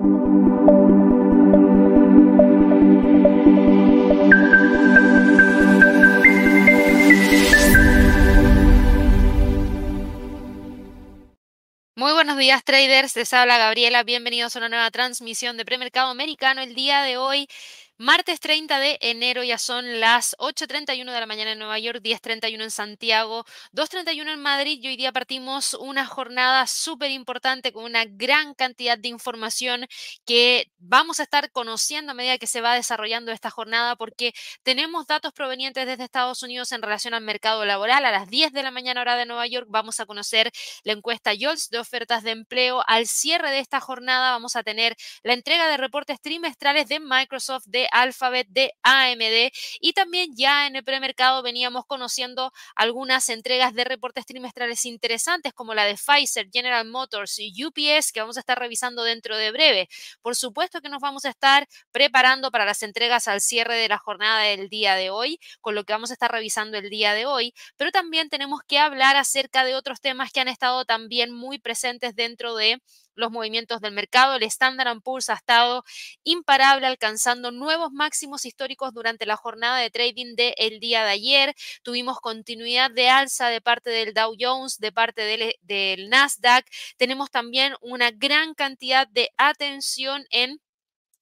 Muy buenos días traders, les habla Gabriela, bienvenidos a una nueva transmisión de premercado americano. El día de hoy Martes 30 de enero ya son las 8.31 de la mañana en Nueva York, 10.31 en Santiago, 2.31 en Madrid y hoy día partimos una jornada súper importante con una gran cantidad de información que vamos a estar conociendo a medida que se va desarrollando esta jornada porque tenemos datos provenientes desde Estados Unidos en relación al mercado laboral. A las 10 de la mañana hora de Nueva York vamos a conocer la encuesta YOLS de ofertas de empleo. Al cierre de esta jornada vamos a tener la entrega de reportes trimestrales de Microsoft, de Alphabet, de AMD y también ya en el premercado veníamos conociendo algunas entregas de reportes trimestrales interesantes como la de Pfizer, General Motors y UPS que vamos a estar revisando dentro de breve. Por supuesto que nos vamos a estar preparando para las entregas al cierre de la jornada del día de hoy, con lo que vamos a estar revisando el día de hoy, pero también tenemos que hablar acerca de otros temas que han estado también muy presentes dentro de los movimientos del mercado. El Standard Poor's ha estado imparable, alcanzando nuevos máximos históricos durante la jornada de trading del día de ayer. Tuvimos continuidad de alza de parte del Dow Jones, de parte del Nasdaq. Tenemos también una gran cantidad de atención en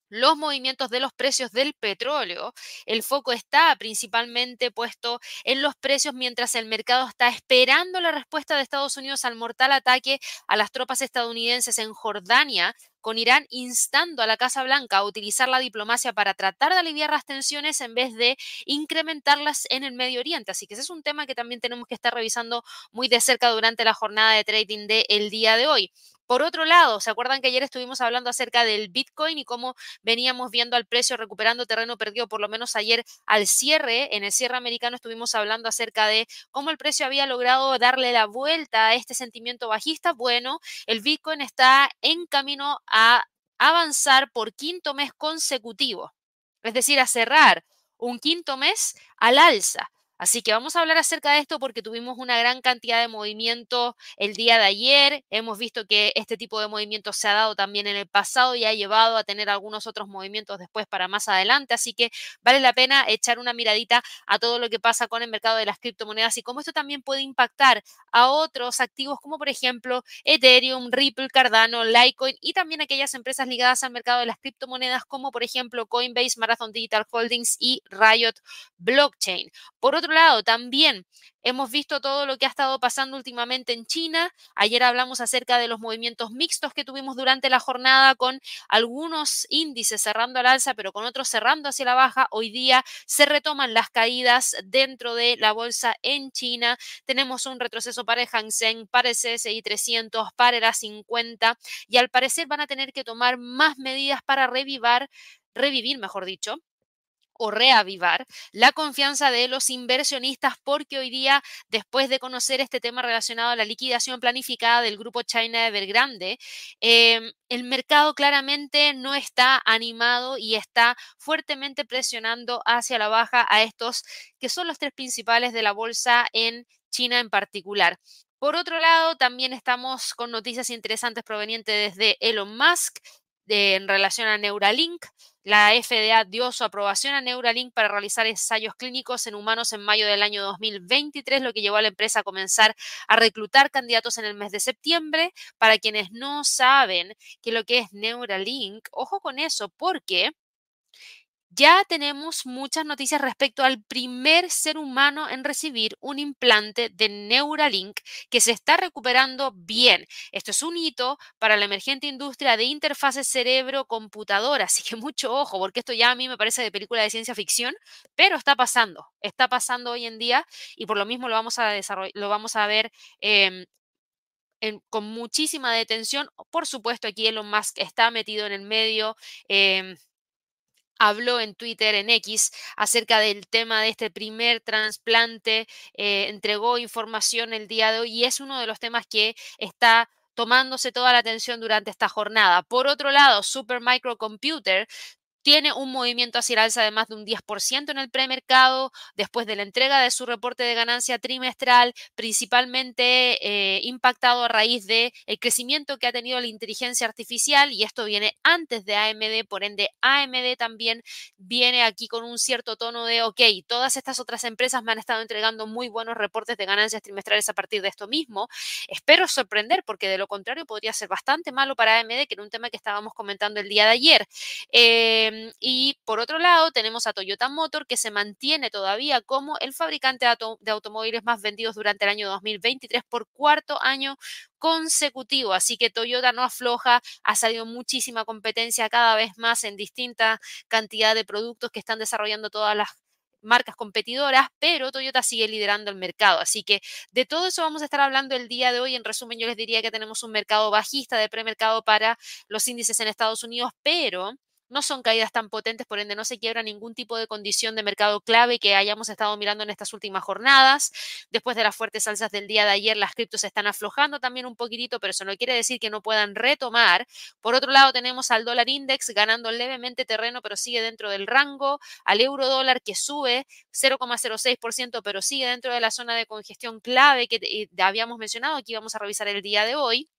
los movimientos de los precios del petróleo. El foco está principalmente puesto en los precios mientras el mercado está esperando la respuesta de Estados Unidos al mortal ataque a las tropas estadounidenses en Jordania con Irán instando a la Casa Blanca a utilizar la diplomacia para tratar de aliviar las tensiones en vez de incrementarlas en el Medio Oriente. Así que ese es un tema que también tenemos que estar revisando muy de cerca durante la jornada de trading del día de hoy. Por otro lado, ¿se acuerdan que ayer estuvimos hablando acerca del Bitcoin y cómo veníamos viendo al precio recuperando terreno perdido, por lo menos ayer al cierre, en el cierre americano estuvimos hablando acerca de cómo el precio había logrado darle la vuelta a este sentimiento bajista? Bueno, el Bitcoin está en camino a avanzar por quinto mes consecutivo, es decir, a cerrar un quinto mes al alza. Así que vamos a hablar acerca de esto porque tuvimos una gran cantidad de movimiento el día de ayer. Hemos visto que este tipo de movimiento se ha dado también en el pasado y ha llevado a tener algunos otros movimientos después para más adelante. Así que vale la pena echar una miradita a todo lo que pasa con el mercado de las criptomonedas y cómo esto también puede impactar a otros activos como por ejemplo Ethereum, Ripple, Cardano, Litecoin y también aquellas empresas ligadas al mercado de las criptomonedas como por ejemplo Coinbase, Marathon Digital Holdings y Riot Blockchain. Por otro lado, también hemos visto todo lo que ha estado pasando últimamente en China. Ayer hablamos acerca de los movimientos mixtos que tuvimos durante la jornada con algunos índices cerrando al alza, pero con otros cerrando hacia la baja. Hoy día se retoman las caídas dentro de la bolsa en China. Tenemos un retroceso para el Hang Seng, para el CSI 300, para el A50 y al parecer van a tener que tomar más medidas para revivar, revivir, mejor dicho, o reavivar la confianza de los inversionistas porque hoy día, después de conocer este tema relacionado a la liquidación planificada del grupo China Evergrande, eh, el mercado claramente no está animado y está fuertemente presionando hacia la baja a estos que son los tres principales de la bolsa en China en particular. Por otro lado, también estamos con noticias interesantes provenientes desde Elon Musk en relación a Neuralink. La FDA dio su aprobación a Neuralink para realizar ensayos clínicos en humanos en mayo del año 2023, lo que llevó a la empresa a comenzar a reclutar candidatos en el mes de septiembre. Para quienes no saben qué es lo que es Neuralink, ojo con eso, porque ya tenemos muchas noticias respecto al primer ser humano en recibir un implante de Neuralink que se está recuperando bien. Esto es un hito para la emergente industria de interfaces cerebro-computadora, así que mucho ojo, porque esto ya a mí me parece de película de ciencia ficción, pero está pasando, está pasando hoy en día y por lo mismo lo vamos a, lo vamos a ver em, con muchísima detención. Por supuesto, aquí Elon Musk está metido en el medio. Em, habló en Twitter, en X, acerca del tema de este primer trasplante, eh, entregó información el día de hoy y es uno de los temas que está tomándose toda la atención durante esta jornada. Por otro lado, Supermicrocomputer tiene un movimiento hacia el alza de más de un 10% en el premercado después de la entrega de su reporte de ganancia trimestral, principalmente eh, impactado a raíz del el crecimiento que ha tenido la inteligencia artificial y esto viene antes de AMD, por ende AMD también viene aquí con un cierto tono de, ok, todas estas otras empresas me han estado entregando muy buenos reportes de ganancias trimestrales a partir de esto mismo. Espero sorprender porque de lo contrario podría ser bastante malo para AMD, que era un tema que estábamos comentando el día de ayer. Eh, y por otro lado, tenemos a Toyota Motor, que se mantiene todavía como el fabricante de automóviles más vendidos durante el año 2023 por cuarto año consecutivo. Así que Toyota no afloja, ha salido muchísima competencia cada vez más en distinta cantidad de productos que están desarrollando todas las marcas competidoras, pero Toyota sigue liderando el mercado. Así que de todo eso vamos a estar hablando el día de hoy. En resumen, yo les diría que tenemos un mercado bajista de premercado para los índices en Estados Unidos, pero no son caídas tan potentes, por ende no se quiebra ningún tipo de condición de mercado clave que hayamos estado mirando en estas últimas jornadas. Después de las fuertes alzas del día de ayer, las criptos están aflojando también un poquitito, pero eso no quiere decir que no puedan retomar. Por otro lado, tenemos al dólar index ganando levemente terreno, pero sigue dentro del rango, al euro dólar que sube 0,06%, pero sigue dentro de la zona de congestión clave que habíamos mencionado, que íbamos a revisar el día de hoy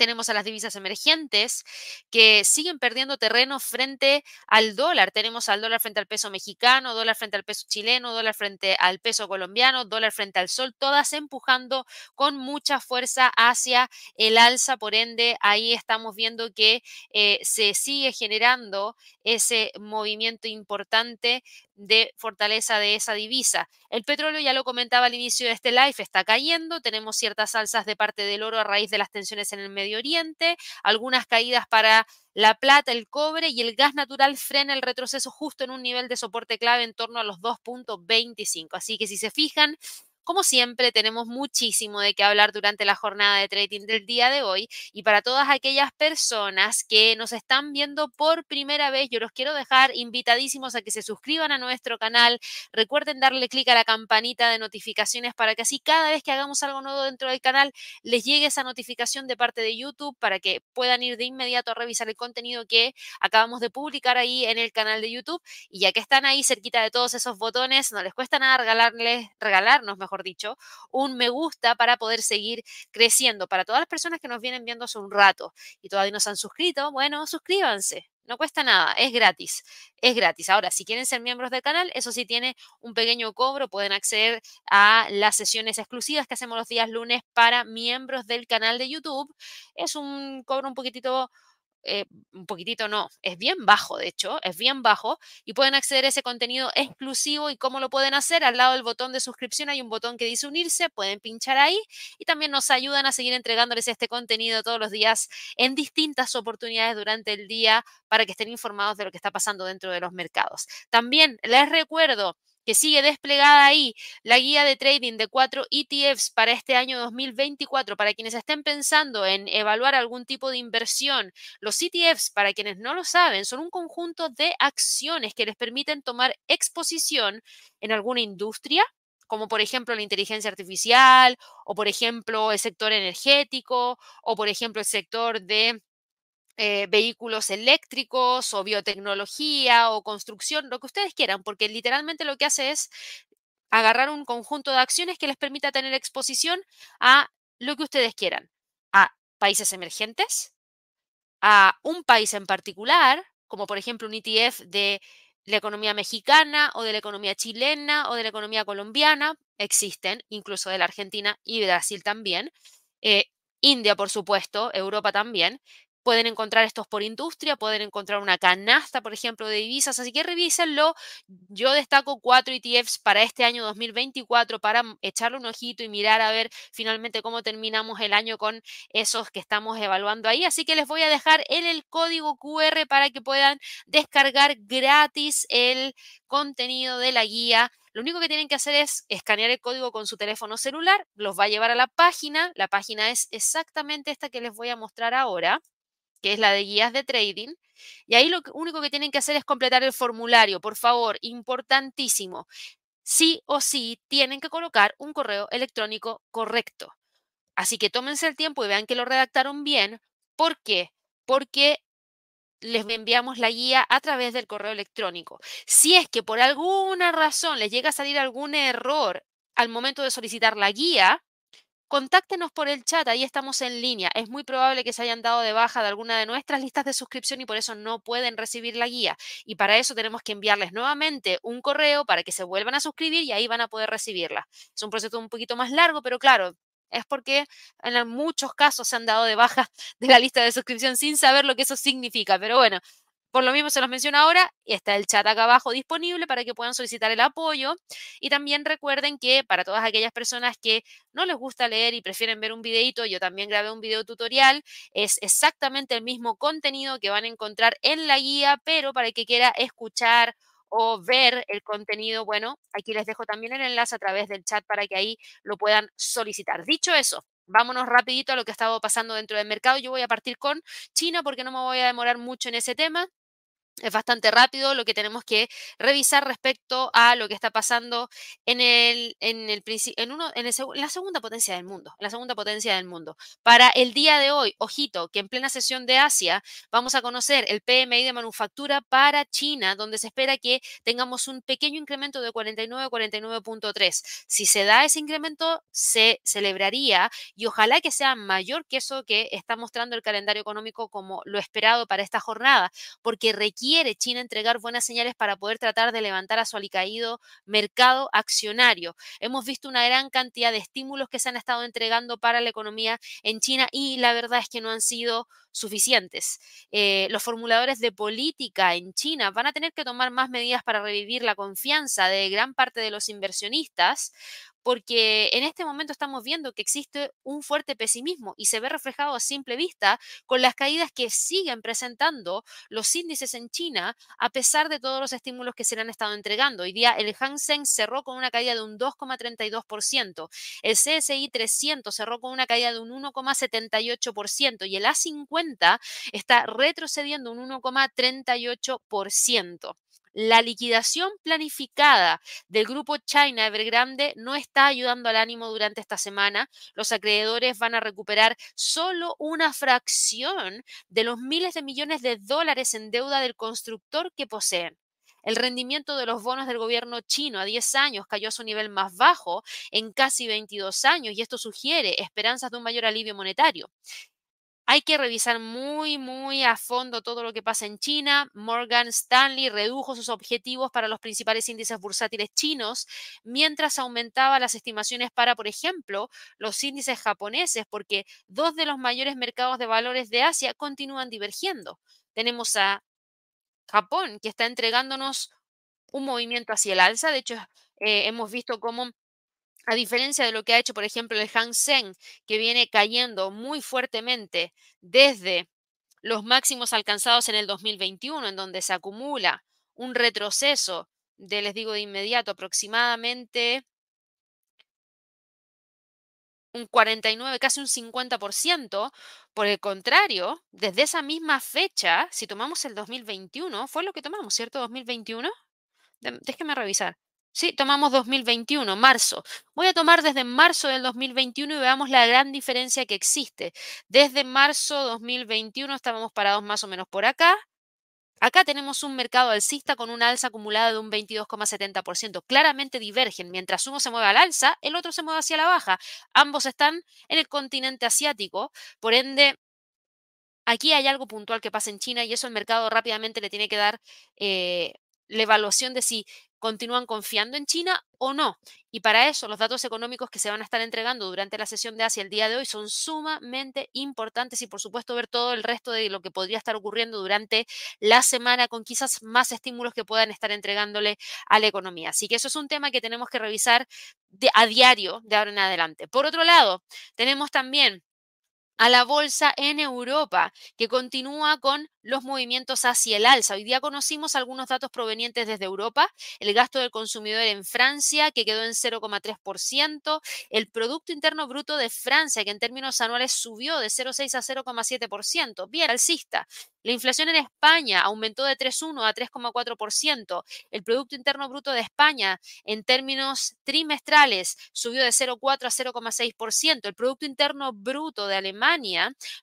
tenemos a las divisas emergentes que siguen perdiendo terreno frente al dólar. Tenemos al dólar frente al peso mexicano, dólar frente al peso chileno, dólar frente al peso colombiano, dólar frente al sol, todas empujando con mucha fuerza hacia el alza. Por ende, ahí estamos viendo que eh, se sigue generando ese movimiento importante de fortaleza de esa divisa. El petróleo, ya lo comentaba al inicio de este live, está cayendo. Tenemos ciertas alzas de parte del oro a raíz de las tensiones en el Medio Oriente, algunas caídas para la plata, el cobre y el gas natural frena el retroceso justo en un nivel de soporte clave en torno a los 2.25. Así que si se fijan, como siempre, tenemos muchísimo de qué hablar durante la jornada de trading del día de hoy y para todas aquellas personas que nos están viendo por primera vez, yo los quiero dejar invitadísimos a que se suscriban a nuestro canal. Recuerden darle clic a la campanita de notificaciones para que así cada vez que hagamos algo nuevo dentro del canal les llegue esa notificación de parte de YouTube para que puedan ir de inmediato a revisar el contenido que acabamos de publicar ahí en el canal de YouTube. Y ya que están ahí cerquita de todos esos botones, no les cuesta nada regalarles, regalarnos, mejor dicho, un me gusta para poder seguir creciendo. Para todas las personas que nos vienen viendo hace un rato y todavía no se han suscrito, bueno, suscríbanse. No cuesta nada, es gratis, es gratis. Ahora, si quieren ser miembros del canal, eso sí tiene un pequeño cobro, pueden acceder a las sesiones exclusivas que hacemos los días lunes para miembros del canal de YouTube. Es un cobro un poquitito eh, un poquitito no, es bien bajo, de hecho, es bien bajo y pueden acceder a ese contenido exclusivo y cómo lo pueden hacer. Al lado del botón de suscripción hay un botón que dice unirse, pueden pinchar ahí y también nos ayudan a seguir entregándoles este contenido todos los días en distintas oportunidades durante el día para que estén informados de lo que está pasando dentro de los mercados. También les recuerdo que sigue desplegada ahí la guía de trading de cuatro ETFs para este año 2024. Para quienes estén pensando en evaluar algún tipo de inversión, los ETFs, para quienes no lo saben, son un conjunto de acciones que les permiten tomar exposición en alguna industria como por ejemplo la inteligencia artificial, o por ejemplo el sector energético, o por ejemplo el sector de eh, vehículos eléctricos o biotecnología o construcción, lo que ustedes quieran, porque literalmente lo que hace es agarrar un conjunto de acciones que les permita tener exposición a lo que ustedes quieran, a países emergentes, a un país en particular, como por ejemplo un ETF de la economía mexicana o de la economía chilena o de la economía colombiana, existen, incluso de la Argentina y Brasil también. Eh, India, por supuesto, Europa también, Pueden encontrar estos por industria, pueden encontrar una canasta, por ejemplo, de divisas, así que revísenlo. Yo destaco cuatro ETFs para este año 2024 para echarle un ojito y mirar a ver finalmente cómo terminamos el año con esos que estamos evaluando ahí. Así que les voy a dejar en el código QR para que puedan descargar gratis el contenido de la guía lo único que tienen que hacer es escanear el código con su teléfono celular, los va a llevar a la página. La página es exactamente esta que les voy a mostrar ahora que es la de guías de trading. Y ahí lo único que tienen que hacer es completar el formulario. Por favor, importantísimo. Sí o sí tienen que colocar un correo electrónico correcto. Así que tómense el tiempo y vean que lo redactaron bien. ¿Por qué? Porque les enviamos la guía a través del correo electrónico. Si es que por alguna razón les llega a salir algún error al momento de solicitar la guía, contáctenos por el chat, ahí estamos en línea. Es muy probable que se hayan dado de baja de alguna de nuestras listas de suscripción y por eso no pueden recibir la guía. Y para eso tenemos que enviarles nuevamente un correo para que se vuelvan a suscribir y ahí van a poder recibirla. Es un proceso un poquito más largo, pero claro, es porque en muchos casos se han dado de baja de la lista de suscripción sin saber lo que eso significa. Pero bueno, por lo mismo se los menciono ahora, y está el chat acá abajo disponible para que puedan solicitar el apoyo. Y también recuerden que para todas aquellas personas que no les gusta leer y prefieren ver un videito, yo también grabé un video tutorial, es exactamente el mismo contenido que van a encontrar en la guía, pero para el que quiera escuchar o ver el contenido, bueno, aquí les dejo también el enlace a través del chat para que ahí lo puedan solicitar. Dicho eso, vámonos rapidito a lo que ha estado pasando dentro del mercado. Yo voy a partir con China porque no me voy a demorar mucho en ese tema es bastante rápido lo que tenemos que revisar respecto a lo que está pasando en el en el en uno en, la segunda potencia del mundo, la segunda potencia del mundo. Para el día de hoy, ojito, que en plena sesión de Asia vamos a conocer el PMI de manufactura para China, donde se espera que tengamos un pequeño incremento de 49 49.3. Si se da ese incremento se celebraría y ojalá que sea mayor que eso que está mostrando el calendario económico como lo esperado para esta jornada, porque requiere quiere China entregar buenas señales para poder tratar de levantar a su alicaído mercado accionario. Hemos visto una gran cantidad de estímulos que se han estado entregando para la economía en China y la verdad es que no han sido suficientes. Eh, los formuladores de política en China van a tener que tomar más medidas para revivir la confianza de gran parte de los inversionistas porque en este momento estamos viendo que existe un fuerte pesimismo y se ve reflejado a simple vista con las caídas que siguen presentando los índices en China a pesar de todos los estímulos que se le han estado entregando. Hoy día el Hang Seng cerró con una caída de un 2,32%, el CSI 300 cerró con una caída de un 1,78% y el A50 está retrocediendo un 1,38%. La liquidación planificada del grupo China Evergrande no está ayudando al ánimo durante esta semana. Los acreedores van a recuperar solo una fracción de los miles de millones de dólares en deuda del constructor que poseen. El rendimiento de los bonos del gobierno chino a 10 años cayó a su nivel más bajo en casi 22 años y esto sugiere esperanzas de un mayor alivio monetario. Hay que revisar muy, muy a fondo todo lo que pasa en China. Morgan Stanley redujo sus objetivos para los principales índices bursátiles chinos, mientras aumentaba las estimaciones para, por ejemplo, los índices japoneses, porque dos de los mayores mercados de valores de Asia continúan divergiendo. Tenemos a Japón, que está entregándonos un movimiento hacia el alza. De hecho, eh, hemos visto cómo a diferencia de lo que ha hecho, por ejemplo, el Hang Seng, que viene cayendo muy fuertemente desde los máximos alcanzados en el 2021, en donde se acumula un retroceso de, les digo de inmediato, aproximadamente un 49, casi un 50%. Por el contrario, desde esa misma fecha, si tomamos el 2021, fue lo que tomamos, ¿cierto? 2021. Déjeme revisar. Sí, tomamos 2021, marzo. Voy a tomar desde marzo del 2021 y veamos la gran diferencia que existe. Desde marzo 2021 estábamos parados más o menos por acá. Acá tenemos un mercado alcista con una alza acumulada de un 22,70%. Claramente divergen. Mientras uno se mueve al alza, el otro se mueve hacia la baja. Ambos están en el continente asiático. Por ende, aquí hay algo puntual que pasa en China y eso el mercado rápidamente le tiene que dar eh, la evaluación de si continúan confiando en China o no. Y para eso los datos económicos que se van a estar entregando durante la sesión de Asia el día de hoy son sumamente importantes y por supuesto ver todo el resto de lo que podría estar ocurriendo durante la semana con quizás más estímulos que puedan estar entregándole a la economía. Así que eso es un tema que tenemos que revisar a diario de ahora en adelante. Por otro lado, tenemos también a la bolsa en Europa, que continúa con los movimientos hacia el alza. Hoy día conocimos algunos datos provenientes desde Europa, el gasto del consumidor en Francia, que quedó en 0,3%, el Producto Interno Bruto de Francia, que en términos anuales subió de 0,6 a 0,7%, bien alcista. La inflación en España aumentó de 3,1 a 3,4%. El Producto Interno Bruto de España en términos trimestrales subió de 0,4 a 0,6%. El Producto Interno Bruto de Alemania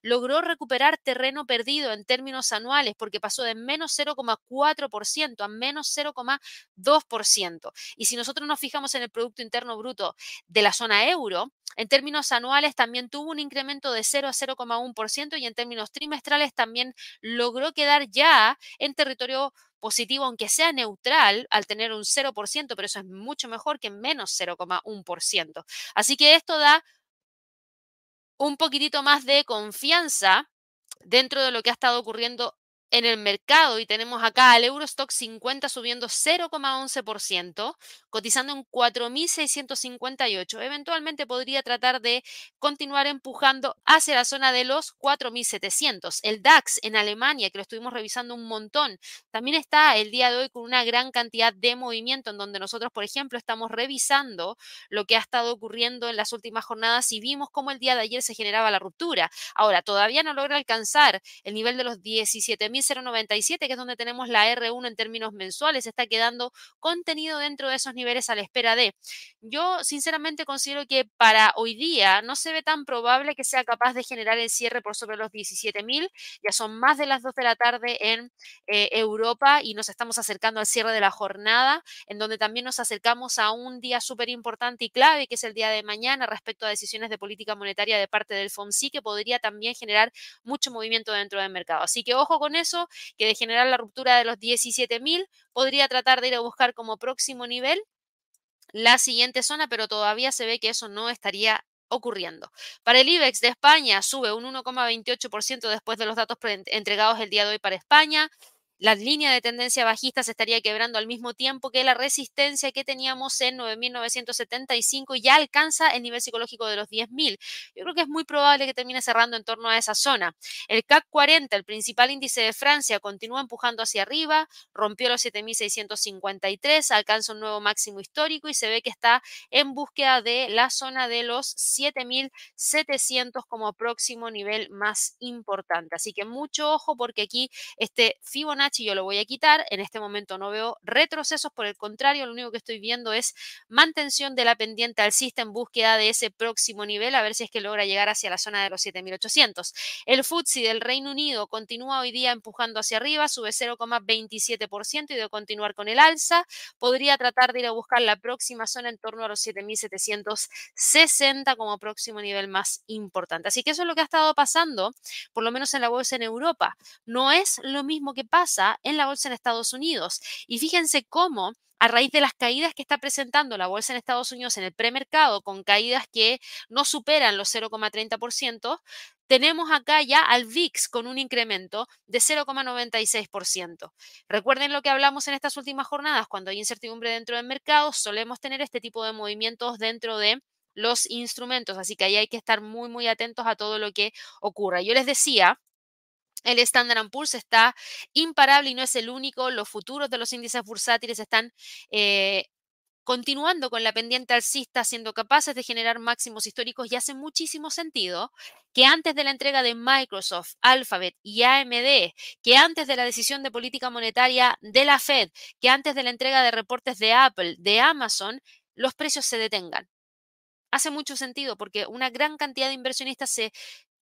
logró recuperar terreno perdido en términos anuales porque pasó de menos 0,4% a menos 0,2%. Y si nosotros nos fijamos en el Producto Interno Bruto de la zona euro, en términos anuales también tuvo un incremento de 0 a 0,1% y en términos trimestrales también logró quedar ya en territorio positivo, aunque sea neutral, al tener un 0%, pero eso es mucho mejor que menos 0,1%. Así que esto da un poquitito más de confianza dentro de lo que ha estado ocurriendo en el mercado y tenemos acá al Eurostock 50 subiendo 0,11%, cotizando en 4.658. Eventualmente podría tratar de continuar empujando hacia la zona de los 4.700. El DAX en Alemania, que lo estuvimos revisando un montón, también está el día de hoy con una gran cantidad de movimiento en donde nosotros, por ejemplo, estamos revisando lo que ha estado ocurriendo en las últimas jornadas y vimos cómo el día de ayer se generaba la ruptura. Ahora, todavía no logra alcanzar el nivel de los 17.000 097, que es donde tenemos la R1 en términos mensuales, está quedando contenido dentro de esos niveles a la espera de. Yo sinceramente considero que para hoy día no se ve tan probable que sea capaz de generar el cierre por sobre los 17.000. Ya son más de las 2 de la tarde en eh, Europa y nos estamos acercando al cierre de la jornada, en donde también nos acercamos a un día súper importante y clave, que es el día de mañana respecto a decisiones de política monetaria de parte del FOMC, que podría también generar mucho movimiento dentro del mercado. Así que ojo con eso que de generar la ruptura de los 17.000 podría tratar de ir a buscar como próximo nivel la siguiente zona, pero todavía se ve que eso no estaría ocurriendo. Para el IBEX de España sube un 1,28% después de los datos entregados el día de hoy para España la línea de tendencia bajista se estaría quebrando al mismo tiempo que la resistencia que teníamos en 9.975 ya alcanza el nivel psicológico de los 10.000. Yo creo que es muy probable que termine cerrando en torno a esa zona. El CAC 40, el principal índice de Francia, continúa empujando hacia arriba, rompió los 7.653, alcanza un nuevo máximo histórico y se ve que está en búsqueda de la zona de los 7.700 como próximo nivel más importante. Así que mucho ojo porque aquí este Fibonacci y yo lo voy a quitar. En este momento no veo retrocesos, por el contrario, lo único que estoy viendo es mantención de la pendiente alcista en búsqueda de ese próximo nivel, a ver si es que logra llegar hacia la zona de los 7800. El FTSE del Reino Unido continúa hoy día empujando hacia arriba, sube 0,27% y de continuar con el alza, podría tratar de ir a buscar la próxima zona en torno a los 7760 como próximo nivel más importante. Así que eso es lo que ha estado pasando, por lo menos en la bolsa en Europa. No es lo mismo que pasa en la bolsa en Estados Unidos. Y fíjense cómo a raíz de las caídas que está presentando la bolsa en Estados Unidos en el premercado, con caídas que no superan los 0,30%, tenemos acá ya al VIX con un incremento de 0,96%. Recuerden lo que hablamos en estas últimas jornadas, cuando hay incertidumbre dentro del mercado, solemos tener este tipo de movimientos dentro de los instrumentos, así que ahí hay que estar muy, muy atentos a todo lo que ocurra. Yo les decía el Standard Poor's está imparable y no es el único. Los futuros de los índices bursátiles están eh, continuando con la pendiente alcista, siendo capaces de generar máximos históricos y hace muchísimo sentido que antes de la entrega de Microsoft, Alphabet y AMD, que antes de la decisión de política monetaria de la Fed, que antes de la entrega de reportes de Apple, de Amazon, los precios se detengan. Hace mucho sentido porque una gran cantidad de inversionistas se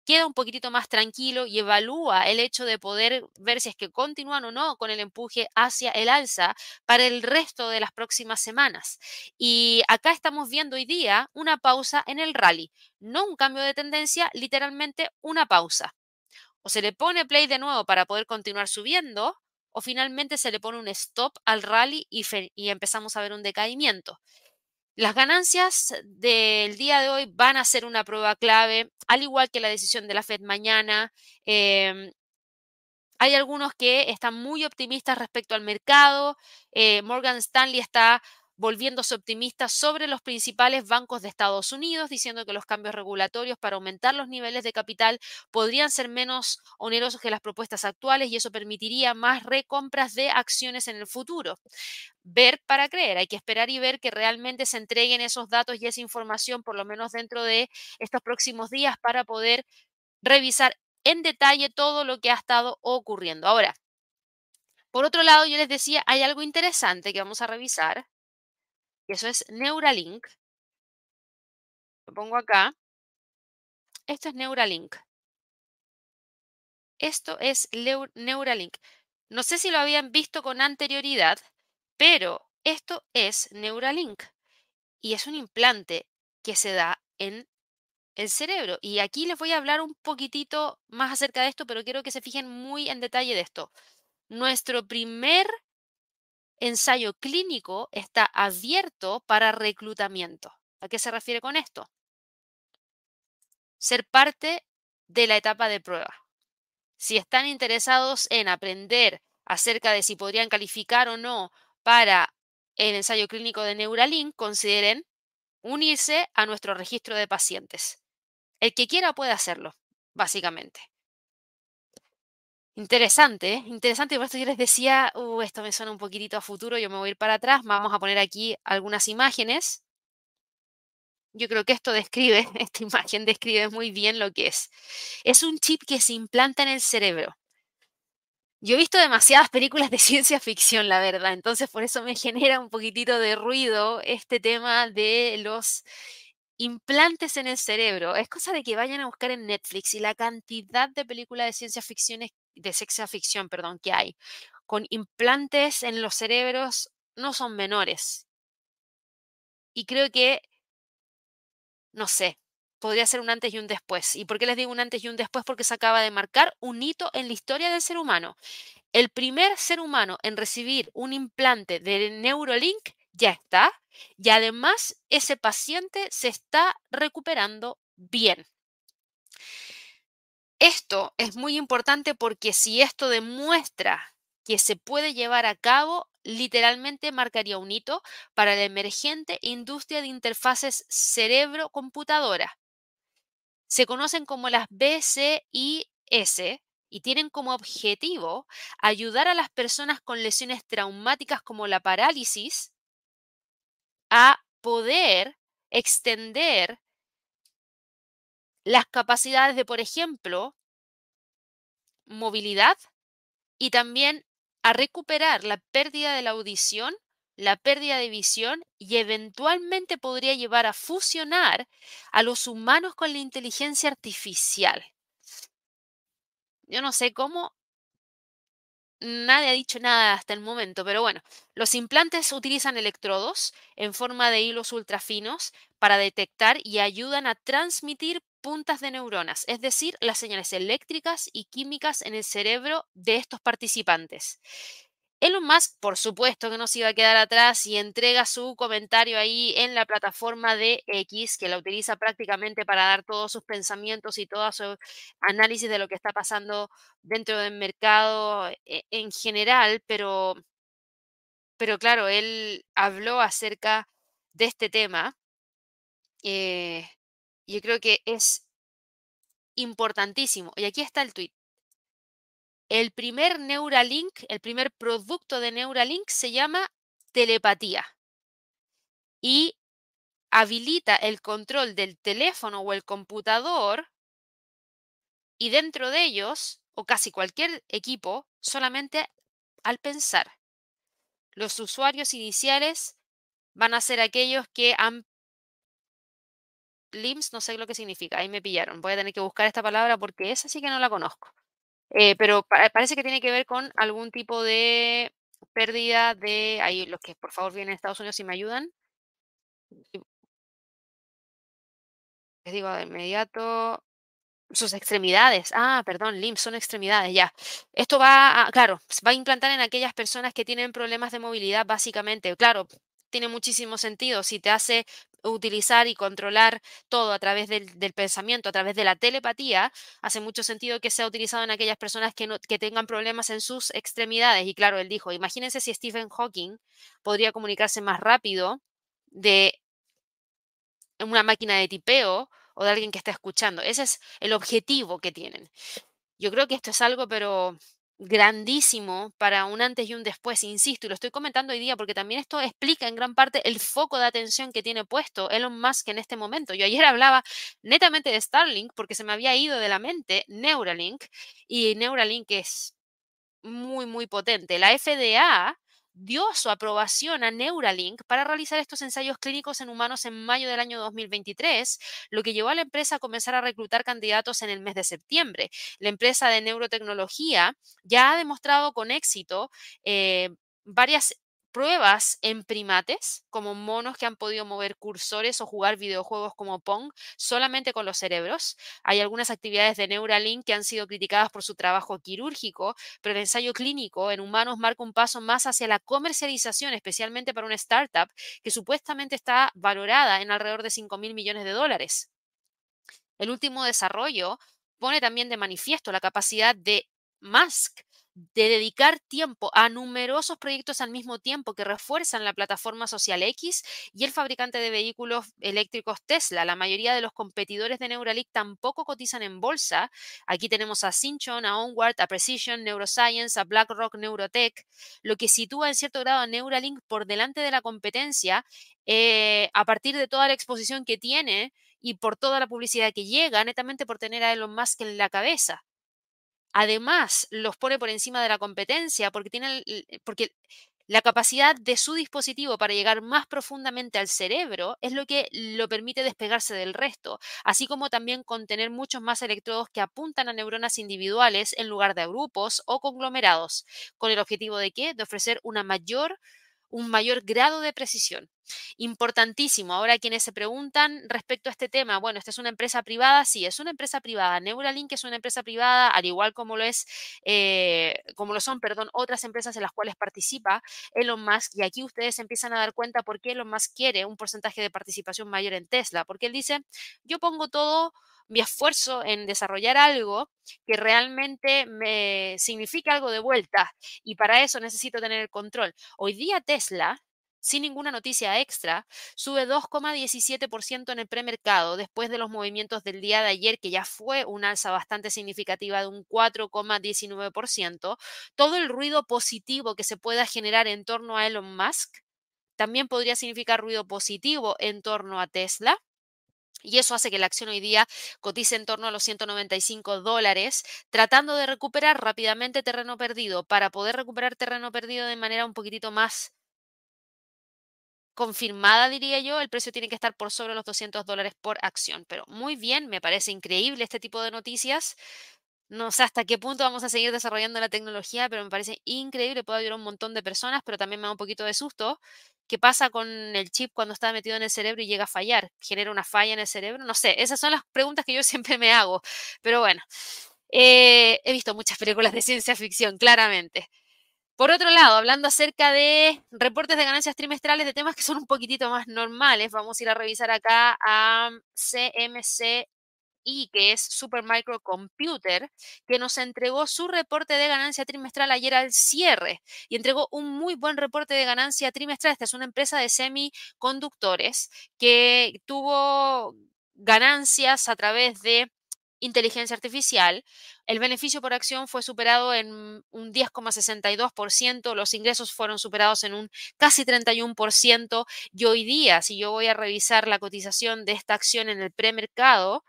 queda un poquitito más tranquilo y evalúa el hecho de poder ver si es que continúan o no con el empuje hacia el alza para el resto de las próximas semanas. Y acá estamos viendo hoy día una pausa en el rally, no un cambio de tendencia, literalmente una pausa. O se le pone play de nuevo para poder continuar subiendo, o finalmente se le pone un stop al rally y, y empezamos a ver un decaimiento. Las ganancias del día de hoy van a ser una prueba clave, al igual que la decisión de la Fed mañana. Em, hay algunos que están muy optimistas respecto al mercado. Eh, Morgan Stanley está volviéndose optimista sobre los principales bancos de Estados Unidos, diciendo que los cambios regulatorios para aumentar los niveles de capital podrían ser menos onerosos que las propuestas actuales y eso permitiría más recompras de acciones en el futuro. Ver para creer, hay que esperar y ver que realmente se entreguen esos datos y esa información, por lo menos dentro de estos próximos días, para poder revisar en detalle todo lo que ha estado ocurriendo. Ahora, por otro lado, yo les decía, hay algo interesante que vamos a revisar eso es Neuralink. Lo pongo acá. Esto es Neuralink. Esto es Neuralink. No sé si lo habían visto con anterioridad, pero esto es Neuralink y es un implante que se da en el cerebro. Y aquí les voy a hablar un poquitito más acerca de esto, pero quiero que se fijen muy en detalle de esto. Nuestro primer ensayo clínico está abierto para reclutamiento. ¿A qué se refiere con esto? Ser parte de la etapa de prueba. Si están interesados en aprender acerca de si podrían calificar o no para el ensayo clínico de Neuralink, consideren unirse a nuestro registro de pacientes. El que quiera puede hacerlo, básicamente. Interesante, ¿eh? interesante. Por esto yo les decía, uh, esto me suena un poquitito a futuro, yo me voy a ir para atrás. Vamos a poner aquí algunas imágenes. Yo creo que esto describe, esta imagen describe muy bien lo que es. Es un chip que se implanta en el cerebro. Yo he visto demasiadas películas de ciencia ficción, la verdad, entonces por eso me genera un poquitito de ruido este tema de los implantes en el cerebro. Es cosa de que vayan a buscar en Netflix y la cantidad de películas de ciencia ficción, de ciencia ficción, perdón, que hay con implantes en los cerebros no son menores. Y creo que, no sé, podría ser un antes y un después. ¿Y por qué les digo un antes y un después? Porque se acaba de marcar un hito en la historia del ser humano. El primer ser humano en recibir un implante de Neurolink ya está y además ese paciente se está recuperando bien. Esto es muy importante porque si esto demuestra que se puede llevar a cabo, literalmente marcaría un hito para la emergente industria de interfaces cerebro-computadora. Se conocen como las BCIS y tienen como objetivo ayudar a las personas con lesiones traumáticas como la parálisis a poder extender las capacidades de, por ejemplo, movilidad y también a recuperar la pérdida de la audición, la pérdida de visión y eventualmente podría llevar a fusionar a los humanos con la inteligencia artificial. Yo no sé cómo nadie ha dicho nada hasta el momento, pero bueno, los implantes utilizan electrodos en forma de hilos ultrafinos para detectar y ayudan a transmitir puntas de neuronas, es decir, las señales eléctricas y químicas en el cerebro de estos participantes. Elon Musk, por supuesto que no se iba a quedar atrás y entrega su comentario ahí en la plataforma de X, que la utiliza prácticamente para dar todos sus pensamientos y todo su análisis de lo que está pasando dentro del mercado eh, en general, pero, pero claro, él habló acerca de este tema. Eh, yo creo que es importantísimo. Y aquí está el tweet. El primer Neuralink, el primer producto de Neuralink se llama telepatía y habilita el control del teléfono o el computador y dentro de ellos, o casi cualquier equipo, solamente al pensar. Los usuarios iniciales van a ser aquellos que han LIMS, no sé lo que significa, ahí me pillaron. Voy a tener que buscar esta palabra porque esa sí que no la conozco. Eh, pero parece que tiene que ver con algún tipo de pérdida de, ahí los que por favor vienen a Estados Unidos y me ayudan. Les digo de inmediato, sus extremidades. Ah, perdón, limbs son extremidades, ya. Esto va a, claro, va a implantar en aquellas personas que tienen problemas de movilidad, básicamente. Claro, tiene muchísimo sentido. Si te hace utilizar y controlar todo a través del, pensamiento, a través de la telepatía, hace mucho sentido que sea utilizado en aquellas personas que, no, que tengan problemas en sus extremidades. Y claro, él dijo, imagínense si Stephen Hawking podría comunicarse más rápido de una máquina de tipeo o de alguien que está escuchando. Ese es el objetivo que tienen. Yo creo que esto es algo, pero grandísimo para un antes y un después, insisto, y lo estoy comentando hoy día porque también esto explica en gran parte el foco de atención que tiene puesto Elon Musk en este momento. Yo ayer hablaba netamente de Starlink porque se me había ido de la mente Neuralink y Neuralink es muy, muy potente. La FDA dio su aprobación a Neuralink para realizar estos ensayos clínicos en humanos en mayo del año 2023, lo que llevó a la empresa a comenzar a reclutar candidatos en el mes de septiembre. La empresa de neurotecnología ya ha demostrado con éxito eh, varias pruebas en primates, como monos que han podido mover cursores o jugar videojuegos como Pong solamente con los cerebros. Hay algunas actividades de Neuralink que han sido criticadas por su trabajo quirúrgico, pero el ensayo clínico en humanos marca un paso más hacia la comercialización, especialmente para una startup que supuestamente está valorada en alrededor de 5 mil millones de dólares. El último desarrollo pone también de manifiesto la capacidad de Musk de dedicar tiempo a numerosos proyectos al mismo tiempo que refuerzan la plataforma social X y el fabricante de vehículos eléctricos Tesla. La mayoría de los competidores de Neuralink tampoco cotizan en bolsa. Aquí tenemos a Cinchon, a Onward, a Precision, Neuroscience, a BlackRock, Neurotech, lo que sitúa en cierto grado a Neuralink por delante de la competencia eh, a partir de toda la exposición que tiene y por toda la publicidad que llega, netamente por tener a Elon Musk en la cabeza. Además, los pone por encima de la competencia porque, tiene porque la capacidad de su dispositivo para llegar más profundamente al cerebro es lo que lo permite despegarse del resto, así como también contener muchos más electrodos que apuntan a neuronas individuales en lugar de a grupos o conglomerados, con el objetivo de qué? De ofrecer una mayor un mayor grado de precisión. Importantísimo. Ahora quienes se preguntan respecto a este tema, bueno, esta es una empresa privada, sí, es una empresa privada. Neuralink es una empresa privada, al igual como lo es, eh, como lo son, perdón, otras empresas en las cuales participa Elon Musk. Y aquí ustedes empiezan a dar cuenta por qué Elon Musk quiere un porcentaje de participación mayor en Tesla, porque él dice, yo pongo todo mi esfuerzo en desarrollar algo que realmente me signifique algo de vuelta y para eso necesito tener el control. Hoy día Tesla, sin ninguna noticia extra, sube 2,17% en el premercado después de los movimientos del día de ayer, que ya fue un alza bastante significativa de un 4,19%. Todo el ruido positivo que se pueda generar en torno a Elon Musk también podría significar ruido positivo en torno a Tesla. Y eso hace que la acción hoy día cotice en torno a los 195 dólares, tratando de recuperar rápidamente terreno perdido. Para poder recuperar terreno perdido de manera un poquitito más confirmada, diría yo, el precio tiene que estar por sobre los 200 dólares por acción. Pero muy bien, me parece increíble este tipo de noticias. No sé hasta qué punto vamos a seguir desarrollando la tecnología, pero me parece increíble, puede ayudar a un montón de personas, pero también me da un poquito de susto ¿Qué pasa con el chip cuando está metido en el cerebro y llega a fallar? ¿Genera una falla en el cerebro? No sé, esas son las preguntas que yo siempre me hago. Pero bueno, eh, he visto muchas películas de ciencia ficción, claramente. Por otro lado, hablando acerca de reportes de ganancias trimestrales de temas que son un poquitito más normales, vamos a ir a revisar acá a CMC y que es Supermicrocomputer, que nos entregó su reporte de ganancia trimestral ayer al cierre y entregó un muy buen reporte de ganancia trimestral. Esta es una empresa de semiconductores que tuvo ganancias a través de inteligencia artificial, el beneficio por acción fue superado en un 10,62%, los ingresos fueron superados en un casi 31% y hoy día, si yo voy a revisar la cotización de esta acción en el premercado,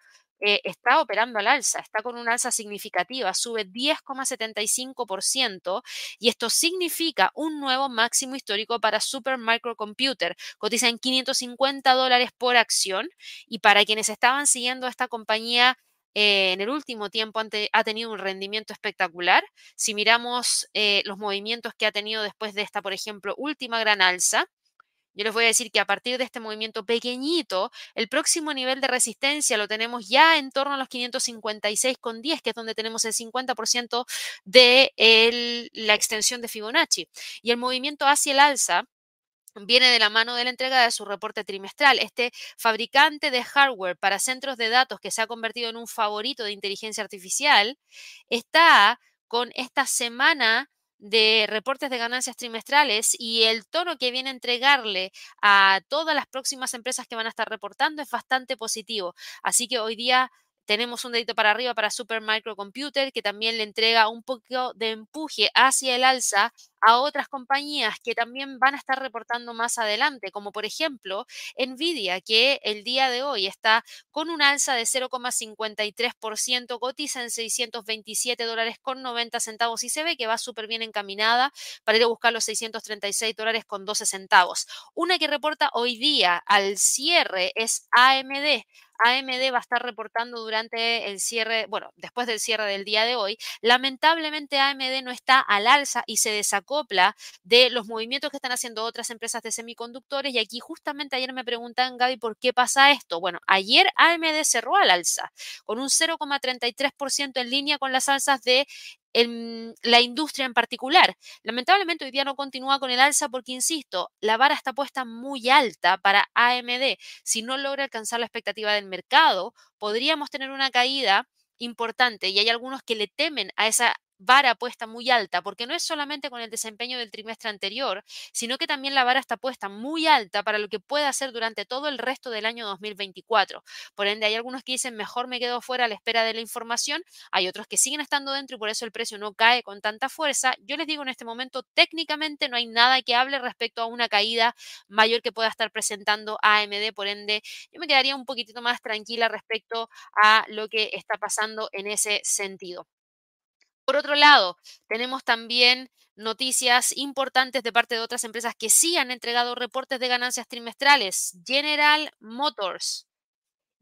eh, está operando al alza, está con una alza significativa, sube 10,75% y esto significa un nuevo máximo histórico para Super Microcomputer. Cotiza en 550 dólares por acción y para quienes estaban siguiendo esta compañía eh, en el último tiempo ha tenido un rendimiento espectacular. Si miramos eh, los movimientos que ha tenido después de esta, por ejemplo, última gran alza, yo les voy a decir que a partir de este movimiento pequeñito, el próximo nivel de resistencia lo tenemos ya en torno a los 556,10, que es donde tenemos el 50% de la extensión de Fibonacci. Y el movimiento hacia el alza viene de la mano de la entrega de su reporte trimestral. Este fabricante de hardware para centros de datos que se ha convertido en un favorito de inteligencia artificial, está con esta semana de reportes de ganancias trimestrales y el tono que viene a entregarle a todas las próximas empresas que van a estar reportando es bastante positivo. Así que hoy día tenemos un dedito para arriba para Super Microcomputer, que también le entrega un poco de empuje hacia el alza a otras compañías que también van a estar reportando más adelante, como por ejemplo Nvidia, que el día de hoy está con un alza de 0,53%, cotiza en 627 dólares con 90 centavos y se ve que va súper bien encaminada para ir a buscar los 636 dólares con 12 centavos. Una que reporta hoy día al cierre es AMD. AMD va a estar reportando durante el cierre, bueno, después del cierre del día de hoy. Lamentablemente AMD no está al alza y se desacopla de los movimientos que están haciendo otras empresas de semiconductores. Y aquí justamente ayer me preguntan, Gaby, ¿por qué pasa esto? Bueno, ayer AMD cerró al alza con un 0,33% en línea con las alzas de en la industria en particular. Lamentablemente hoy día no continúa con el alza porque, insisto, la vara está puesta muy alta para AMD. Si no logra alcanzar la expectativa del mercado, podríamos tener una caída importante y hay algunos que le temen a esa vara puesta muy alta, porque no es solamente con el desempeño del trimestre anterior, sino que también la vara está puesta muy alta para lo que puede hacer durante todo el resto del año 2024. Por ende, hay algunos que dicen, mejor me quedo fuera a la espera de la información, hay otros que siguen estando dentro y por eso el precio no cae con tanta fuerza. Yo les digo en este momento, técnicamente no hay nada que hable respecto a una caída mayor que pueda estar presentando AMD, por ende, yo me quedaría un poquitito más tranquila respecto a lo que está pasando en ese sentido. Por otro lado, tenemos también noticias importantes de parte de otras empresas que sí han entregado reportes de ganancias trimestrales. General Motors.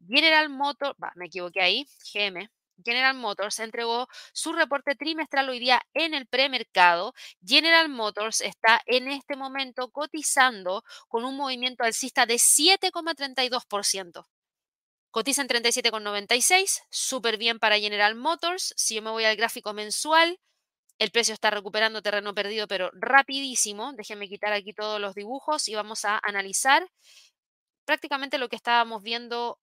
General Motors, me equivoqué ahí, GM. General Motors entregó su reporte trimestral hoy día en el premercado. General Motors está en este momento cotizando con un movimiento alcista de 7,32%. Cotiza en 37,96, súper bien para General Motors. Si yo me voy al gráfico mensual, el precio está recuperando terreno perdido, pero rapidísimo. Déjenme quitar aquí todos los dibujos y vamos a analizar prácticamente lo que estábamos viendo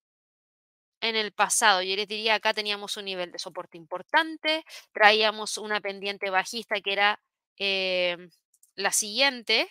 en el pasado. Yo les diría, acá teníamos un nivel de soporte importante, traíamos una pendiente bajista que era eh, la siguiente,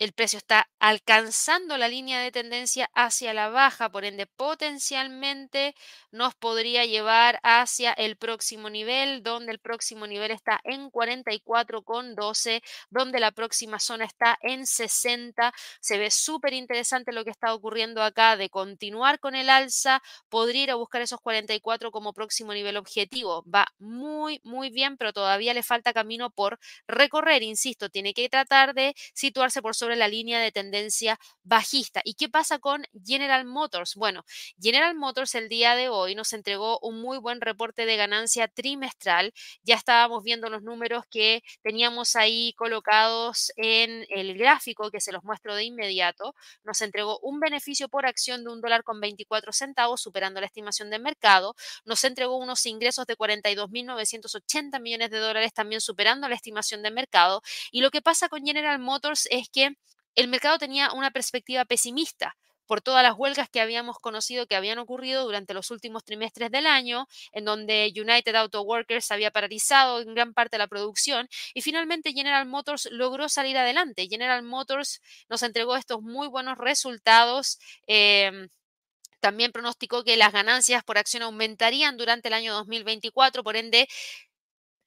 el precio está alcanzando la línea de tendencia hacia la baja, por ende potencialmente nos podría llevar hacia el próximo nivel, donde el próximo nivel está en 44,12, donde la próxima zona está en 60. Se ve súper interesante lo que está ocurriendo acá de continuar con el alza, podría ir a buscar esos 44 como próximo nivel objetivo. Va muy, muy bien, pero todavía le falta camino por recorrer, insisto, tiene que tratar de situarse por sobre la línea de tendencia bajista. ¿Y qué pasa con General Motors? Bueno, General Motors el día de hoy nos entregó un muy buen reporte de ganancia trimestral. Ya estábamos viendo los números que teníamos ahí colocados en el gráfico que se los muestro de inmediato. Nos entregó un beneficio por acción de un dólar con 24 centavos, superando la estimación de mercado. Nos entregó unos ingresos de 42.980 millones de dólares, también superando la estimación de mercado. Y lo que pasa con General Motors es que el mercado tenía una perspectiva pesimista por todas las huelgas que habíamos conocido que habían ocurrido durante los últimos trimestres del año, en donde United Auto Workers había paralizado en gran parte la producción y finalmente General Motors logró salir adelante. General Motors nos entregó estos muy buenos resultados. Em, también pronosticó que las ganancias por acción aumentarían durante el año 2024, por ende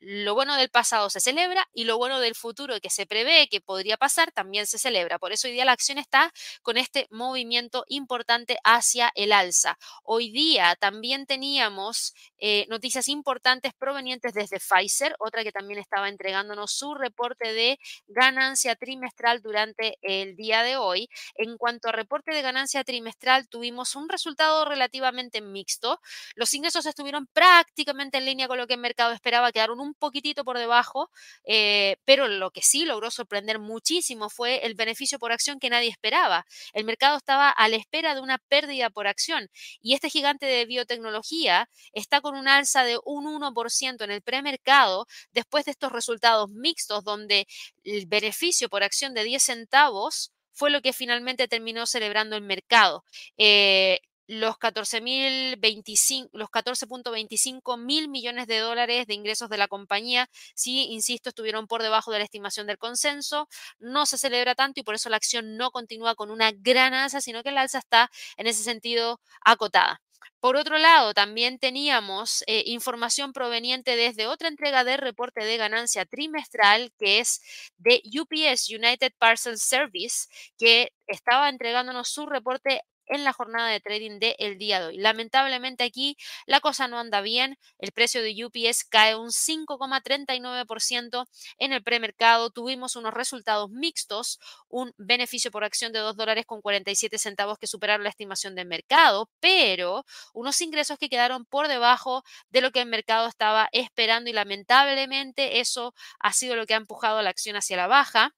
lo bueno del pasado se celebra y lo bueno del futuro que se prevé que podría pasar también se celebra. Por eso hoy día la acción está con este movimiento importante hacia el alza. Hoy día también teníamos eh, noticias importantes provenientes desde Pfizer, otra que también estaba entregándonos su reporte de ganancia trimestral durante el día de hoy. En cuanto a reporte de ganancia trimestral, tuvimos un resultado relativamente mixto. Los ingresos estuvieron prácticamente en línea con lo que el mercado esperaba, quedaron poquitito por debajo, eh, pero lo que sí logró sorprender muchísimo fue el beneficio por acción que nadie esperaba. El mercado estaba a la espera de una pérdida por acción y este gigante de biotecnología está con un alza de un 1% en el premercado después de estos resultados mixtos donde el beneficio por acción de 10 centavos fue lo que finalmente terminó celebrando el mercado. Eh, los 14.25, los 14.25 mil millones de dólares de ingresos de la compañía, sí, insisto, estuvieron por debajo de la estimación del consenso, no se celebra tanto y por eso la acción no continúa con una gran alza, sino que la alza está en ese sentido acotada. Por otro lado, también teníamos eh, información proveniente desde otra entrega de reporte de ganancia trimestral, que es de UPS, United Parcel Service, que estaba entregándonos su reporte en la jornada de trading del el día de hoy. Lamentablemente aquí la cosa no anda bien. El precio de UPS cae un 5,39% en el premercado. Tuvimos unos resultados mixtos, un beneficio por acción de 2 dólares con 47 centavos que superaron la estimación del mercado, pero unos ingresos que quedaron por debajo de lo que el mercado estaba esperando y lamentablemente eso ha sido lo que ha empujado la acción hacia la baja.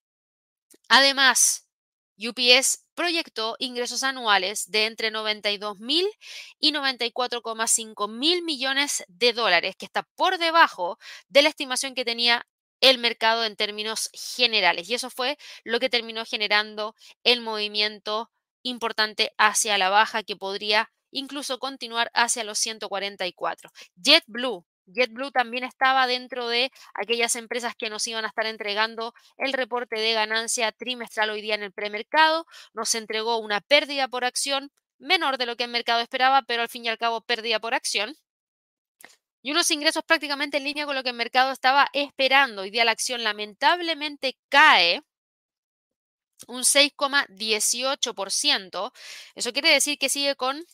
Además, UPS proyectó ingresos anuales de entre 92 mil y 94,5 mil millones de dólares, que está por debajo de la estimación que tenía el mercado en términos generales. Y eso fue lo que terminó generando el movimiento importante hacia la baja que podría incluso continuar hacia los 144. JetBlue JetBlue también estaba dentro de aquellas empresas que nos iban a estar entregando el reporte de ganancia trimestral hoy día en el premercado. Nos entregó una pérdida por acción menor de lo que el mercado esperaba, pero al fin y al cabo pérdida por acción. Y unos ingresos prácticamente en línea con lo que el mercado estaba esperando. Hoy día la acción lamentablemente cae un 6,18%. Eso quiere decir que sigue con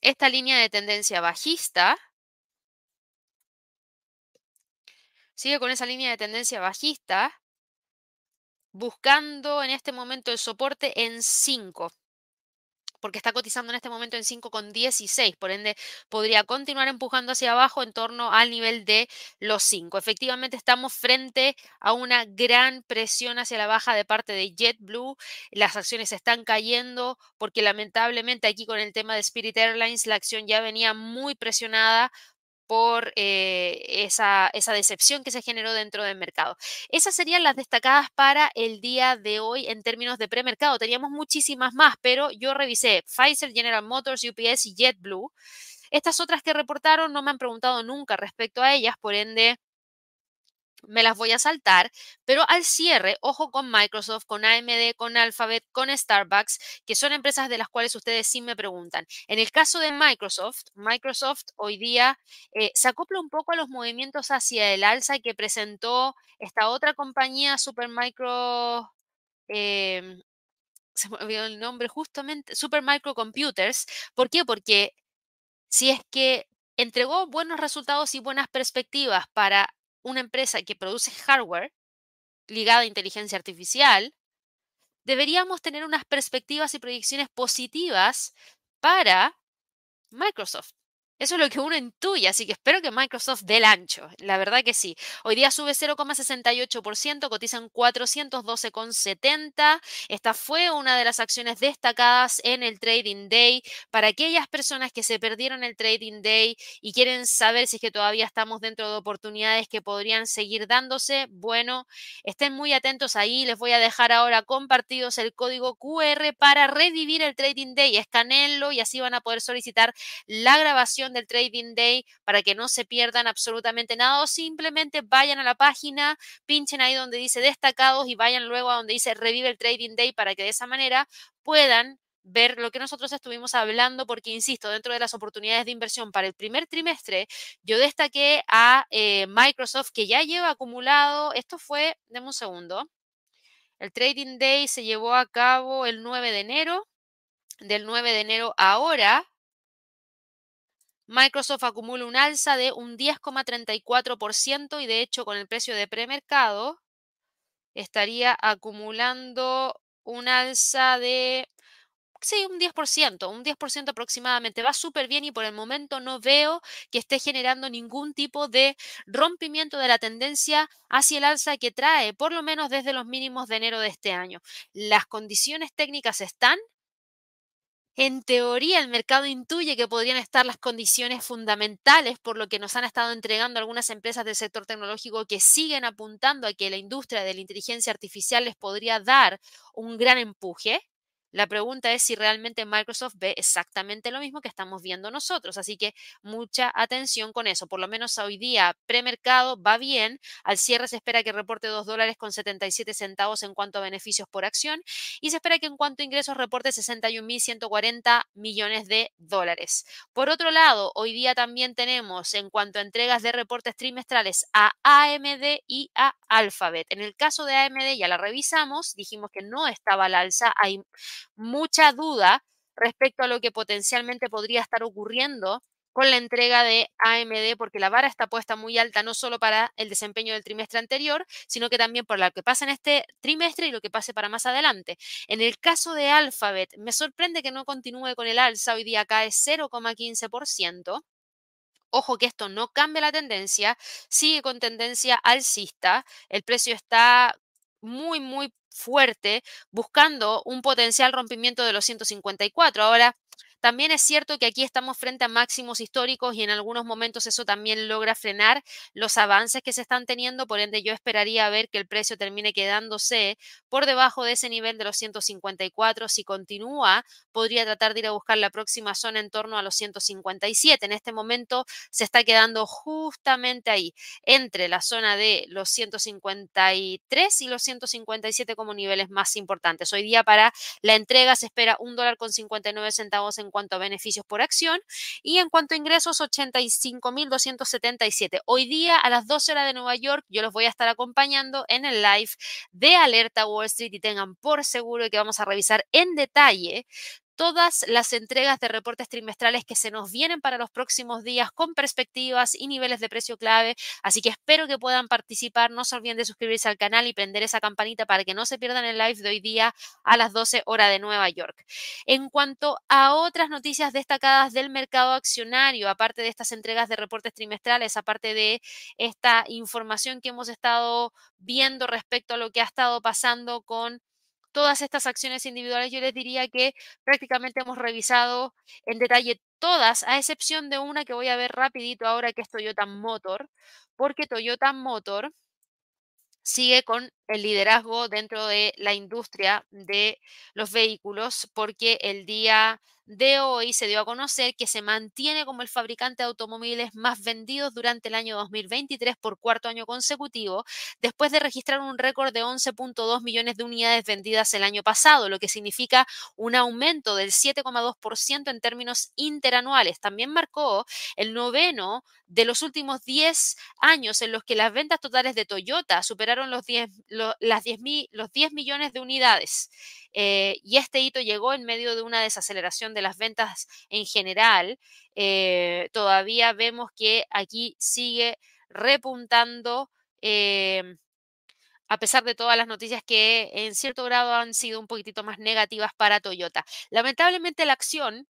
esta línea de tendencia bajista sigue con esa línea de tendencia bajista, buscando en este momento el soporte en 5 porque está cotizando en este momento en 5,16, por ende podría continuar empujando hacia abajo en torno al nivel de los 5. Efectivamente estamos frente a una gran presión hacia la baja de parte de JetBlue, las acciones están cayendo porque lamentablemente aquí con el tema de Spirit Airlines la acción ya venía muy presionada por eh, esa, esa, decepción que se generó dentro del mercado. Esas serían las destacadas para el día de hoy en términos de premercado. Teníamos muchísimas más, pero yo revisé Pfizer, General Motors, UPS y JetBlue. Estas otras que reportaron no me han preguntado nunca respecto a ellas, por ende me las voy a saltar, pero al cierre, ojo con Microsoft, con AMD, con Alphabet, con Starbucks, que son empresas de las cuales ustedes sí me preguntan. En el caso de Microsoft, Microsoft hoy día eh, se acopla un poco a los movimientos hacia el alza que presentó esta otra compañía, Supermicro, em, se me olvidó el nombre justamente, Supermicro Computers. ¿Por qué? Porque si es que entregó buenos resultados y buenas perspectivas para una empresa que produce hardware ligada a inteligencia artificial, deberíamos tener unas perspectivas y proyecciones positivas para Microsoft. Eso es lo que uno intuye, así que espero que Microsoft dé el ancho. La verdad que sí. Hoy día sube 0,68%, cotizan 412,70. Esta fue una de las acciones destacadas en el Trading Day. Para aquellas personas que se perdieron el Trading Day y quieren saber si es que todavía estamos dentro de oportunidades que podrían seguir dándose, bueno, estén muy atentos ahí. Les voy a dejar ahora compartidos el código QR para revivir el Trading Day. Escanenlo y así van a poder solicitar la grabación del Trading Day para que no se pierdan absolutamente nada o simplemente vayan a la página, pinchen ahí donde dice destacados y vayan luego a donde dice revive el Trading Day para que de esa manera puedan ver lo que nosotros estuvimos hablando, porque, insisto, dentro de las oportunidades de inversión para el primer trimestre, yo destaqué a eh, Microsoft, que ya lleva acumulado, esto fue, denme un segundo, el Trading Day se llevó a cabo el 9 de enero, del 9 de enero ahora, Microsoft acumula un alza de un 10,34% y de hecho con el precio de premercado estaría acumulando un alza de, sí, un 10%, un 10% aproximadamente. Va súper bien y por el momento no veo que esté generando ningún tipo de rompimiento de la tendencia hacia el alza que trae, por lo menos desde los mínimos de enero de este año. Las condiciones técnicas están, en teoría, el mercado intuye que podrían estar las condiciones fundamentales por lo que nos han estado entregando algunas empresas del sector tecnológico que siguen apuntando a que la industria de la inteligencia artificial les podría dar un gran empuje. La pregunta es si realmente Microsoft ve exactamente lo mismo que estamos viendo nosotros. Así que mucha atención con eso. Por lo menos hoy día premercado va bien. Al cierre se espera que reporte 2 dólares con 77 centavos en cuanto a beneficios por acción y se espera que en cuanto a ingresos reporte 61.140 millones de dólares. Por otro lado, hoy día también tenemos en cuanto a entregas de reportes trimestrales a AMD y a Alphabet. En el caso de AMD ya la revisamos, dijimos que no estaba al alza. Mucha duda respecto a lo que potencialmente podría estar ocurriendo con la entrega de AMD, porque la vara está puesta muy alta no solo para el desempeño del trimestre anterior, sino que también por lo que pasa en este trimestre y lo que pase para más adelante. En el caso de Alphabet, me sorprende que no continúe con el alza, hoy día cae 0,15%. Ojo que esto no cambia la tendencia, sigue con tendencia alcista, el precio está muy, muy fuerte, buscando un potencial rompimiento de los 154. Ahora, también es cierto que aquí estamos frente a máximos históricos y en algunos momentos eso también logra frenar los avances que se están teniendo, por ende yo esperaría ver que el precio termine quedándose por debajo de ese nivel de los 154. Si continúa, podría tratar de ir a buscar la próxima zona en torno a los 157. En este momento se está quedando justamente ahí, entre la zona de los 153 y los 157 como niveles más importantes. Hoy día para la entrega se espera un dólar con 59 centavos en en cuanto a beneficios por acción y en cuanto a ingresos 85.277. Hoy día a las 12 horas de Nueva York yo los voy a estar acompañando en el live de Alerta Wall Street y tengan por seguro que vamos a revisar en detalle todas las entregas de reportes trimestrales que se nos vienen para los próximos días con perspectivas y niveles de precio clave. Así que espero que puedan participar. No se olviden de suscribirse al canal y prender esa campanita para que no se pierdan el live de hoy día a las 12 horas de Nueva York. En cuanto a otras noticias destacadas del mercado accionario, aparte de estas entregas de reportes trimestrales, aparte de esta información que hemos estado viendo respecto a lo que ha estado pasando con todas estas acciones individuales, yo les diría que prácticamente hemos revisado en detalle todas, a excepción de una que voy a ver rapidito ahora, que es Toyota Motor, porque Toyota Motor sigue con el liderazgo dentro de la industria de los vehículos, porque el día de hoy se dio a conocer que se mantiene como el fabricante de automóviles más vendidos durante el año 2023 por cuarto año consecutivo, después de registrar un récord de 11.2 millones de unidades vendidas el año pasado, lo que significa un aumento del 7,2% en términos interanuales. También marcó el noveno de los últimos 10 años en los que las ventas totales de Toyota superaron los 10, las 10 los 10 millones de unidades. Eh, y este hito llegó en medio de una desaceleración de las ventas en general. Eh, todavía vemos que aquí sigue repuntando. Eh, a pesar de todas las noticias que en cierto grado han sido un poquitito más negativas para Toyota. Lamentablemente la acción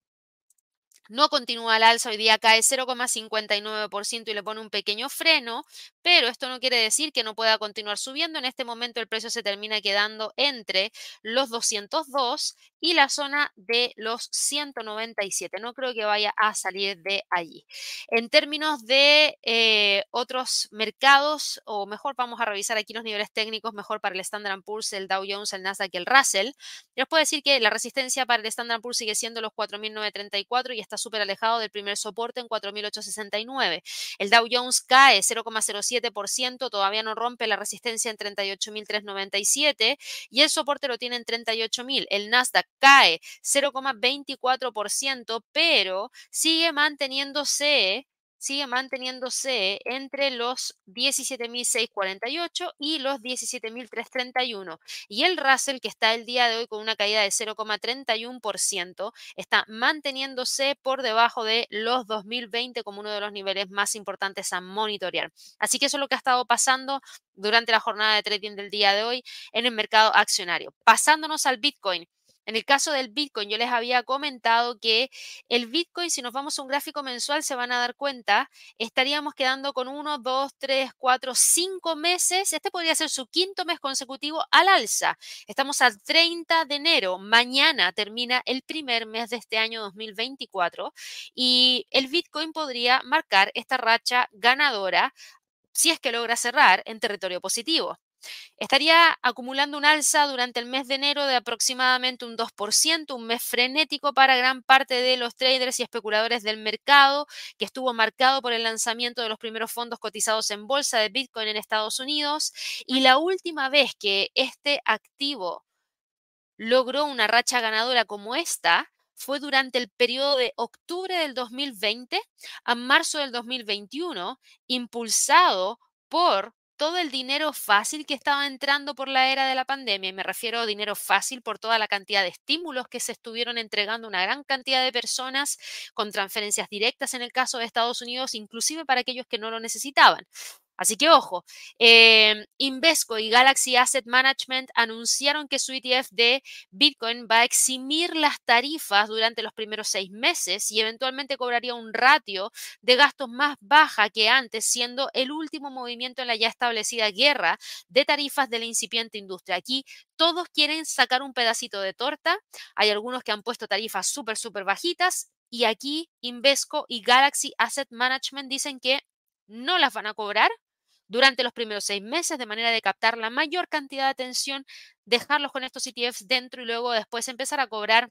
no continúa al alza, hoy día cae 0,59% y le pone un pequeño freno, pero esto no quiere decir que no pueda continuar subiendo. En este momento el precio se termina quedando entre los 202 y la zona de los 197. No creo que vaya a salir de allí. En términos de eh, otros mercados, o mejor vamos a revisar aquí los niveles técnicos, mejor para el Standard Poor's, el Dow Jones, el Nasdaq y el Russell. Les puedo decir que la resistencia para el Standard Poor's sigue siendo los 4.934 y está súper alejado del primer soporte en 4.869. El Dow Jones cae 0,07%, todavía no rompe la resistencia en 38.397 y el soporte lo tiene en 38.000. El Nasdaq cae 0,24%, pero sigue manteniéndose sigue manteniéndose entre los 17.648 y los 17.331. Y el Russell, que está el día de hoy con una caída de 0,31%, está manteniéndose por debajo de los 2020 como uno de los niveles más importantes a monitorear. Así que eso es lo que ha estado pasando durante la jornada de trading del día de hoy en el mercado accionario. Pasándonos al Bitcoin. En el caso del Bitcoin, yo les había comentado que el Bitcoin, si nos vamos a un gráfico mensual, se van a dar cuenta, estaríamos quedando con uno, dos, tres, cuatro, cinco meses. Este podría ser su quinto mes consecutivo al alza. Estamos al 30 de enero. Mañana termina el primer mes de este año 2024 y el Bitcoin podría marcar esta racha ganadora si es que logra cerrar en territorio positivo. Estaría acumulando un alza durante el mes de enero de aproximadamente un 2%, un mes frenético para gran parte de los traders y especuladores del mercado, que estuvo marcado por el lanzamiento de los primeros fondos cotizados en bolsa de Bitcoin en Estados Unidos. Y la última vez que este activo logró una racha ganadora como esta fue durante el periodo de octubre del 2020 a marzo del 2021, impulsado por todo el dinero fácil que estaba entrando por la era de la pandemia, y me refiero a dinero fácil por toda la cantidad de estímulos que se estuvieron entregando a una gran cantidad de personas con transferencias directas en el caso de Estados Unidos, inclusive para aquellos que no lo necesitaban. Así que ojo, eh, Invesco y Galaxy Asset Management anunciaron que su ETF de Bitcoin va a eximir las tarifas durante los primeros seis meses y eventualmente cobraría un ratio de gastos más baja que antes, siendo el último movimiento en la ya establecida guerra de tarifas de la incipiente industria. Aquí todos quieren sacar un pedacito de torta. Hay algunos que han puesto tarifas súper, súper bajitas. Y aquí Invesco y Galaxy Asset Management dicen que no las van a cobrar durante los primeros seis meses de manera de captar la mayor cantidad de atención, dejarlos con estos ETFs dentro y luego después empezar a cobrar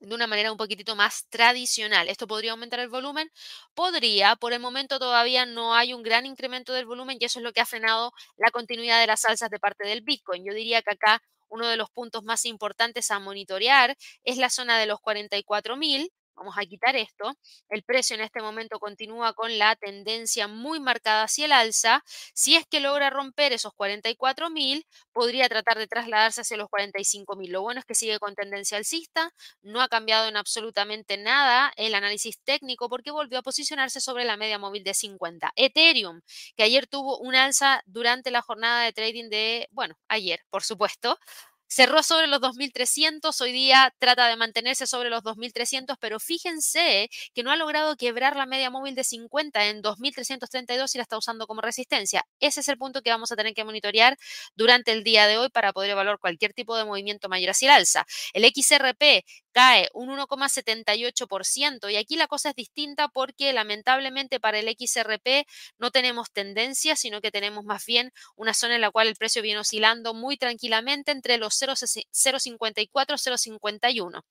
de una manera un poquitito más tradicional. ¿Esto podría aumentar el volumen? Podría, por el momento todavía no hay un gran incremento del volumen y eso es lo que ha frenado la continuidad de las alzas de parte del Bitcoin. Yo diría que acá uno de los puntos más importantes a monitorear es la zona de los 44.000 Vamos a quitar esto. El precio en este momento continúa con la tendencia muy marcada hacia el alza. Si es que logra romper esos 44.000, podría tratar de trasladarse hacia los 45.000. Lo bueno es que sigue con tendencia alcista. No ha cambiado en absolutamente nada el análisis técnico porque volvió a posicionarse sobre la media móvil de 50. Ethereum, que ayer tuvo un alza durante la jornada de trading de, bueno, ayer, por supuesto, Cerró sobre los 2.300, hoy día trata de mantenerse sobre los 2.300, pero fíjense que no ha logrado quebrar la media móvil de 50 en 2.332 y la está usando como resistencia. Ese es el punto que vamos a tener que monitorear durante el día de hoy para poder evaluar cualquier tipo de movimiento mayor hacia el alza. El XRP cae un 1,78% y aquí la cosa es distinta porque lamentablemente para el XRP no tenemos tendencia, sino que tenemos más bien una zona en la cual el precio viene oscilando muy tranquilamente entre los 0,54 0,51.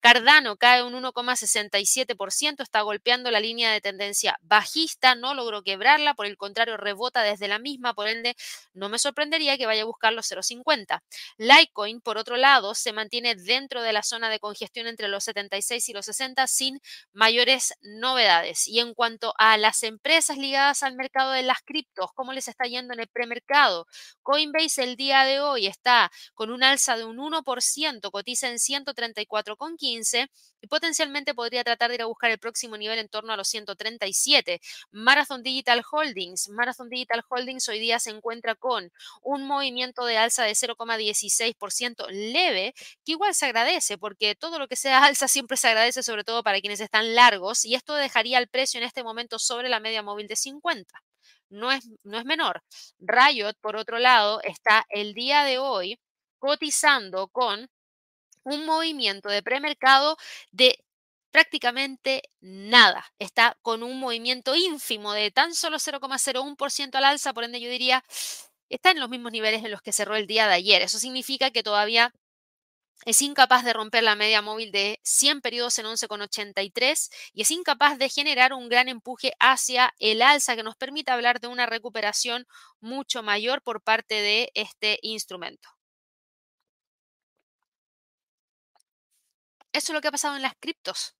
Cardano cae un 1,67%, está golpeando la línea de tendencia bajista, no logró quebrarla, por el contrario rebota desde la misma, por ende no me sorprendería que vaya a buscar los 0,50. Litecoin, por otro lado, se mantiene dentro de la zona de congestión entre los 76 y los 60 sin mayores novedades. Y en cuanto a las empresas ligadas al mercado de las criptos, ¿cómo les está yendo en el premercado? Coinbase el día de hoy está con una alza de un 1%, cotiza en 134,15 y potencialmente podría tratar de ir a buscar el próximo nivel en torno a los 137. Marathon Digital Holdings. Marathon Digital Holdings hoy día se encuentra con un movimiento de alza de 0,16% leve, que igual se agradece porque todo lo que sea alza siempre se agradece, sobre todo para quienes están largos, y esto dejaría el precio en este momento sobre la media móvil de 50. No es, no es menor. Riot, por otro lado, está el día de hoy cotizando con un movimiento de premercado de prácticamente nada. Está con un movimiento ínfimo de tan solo 0,01% al alza, por ende yo diría, está en los mismos niveles en los que cerró el día de ayer. Eso significa que todavía es incapaz de romper la media móvil de 100 periodos en 11,83 y es incapaz de generar un gran empuje hacia el alza que nos permita hablar de una recuperación mucho mayor por parte de este instrumento. Eso es lo que ha pasado en las criptos.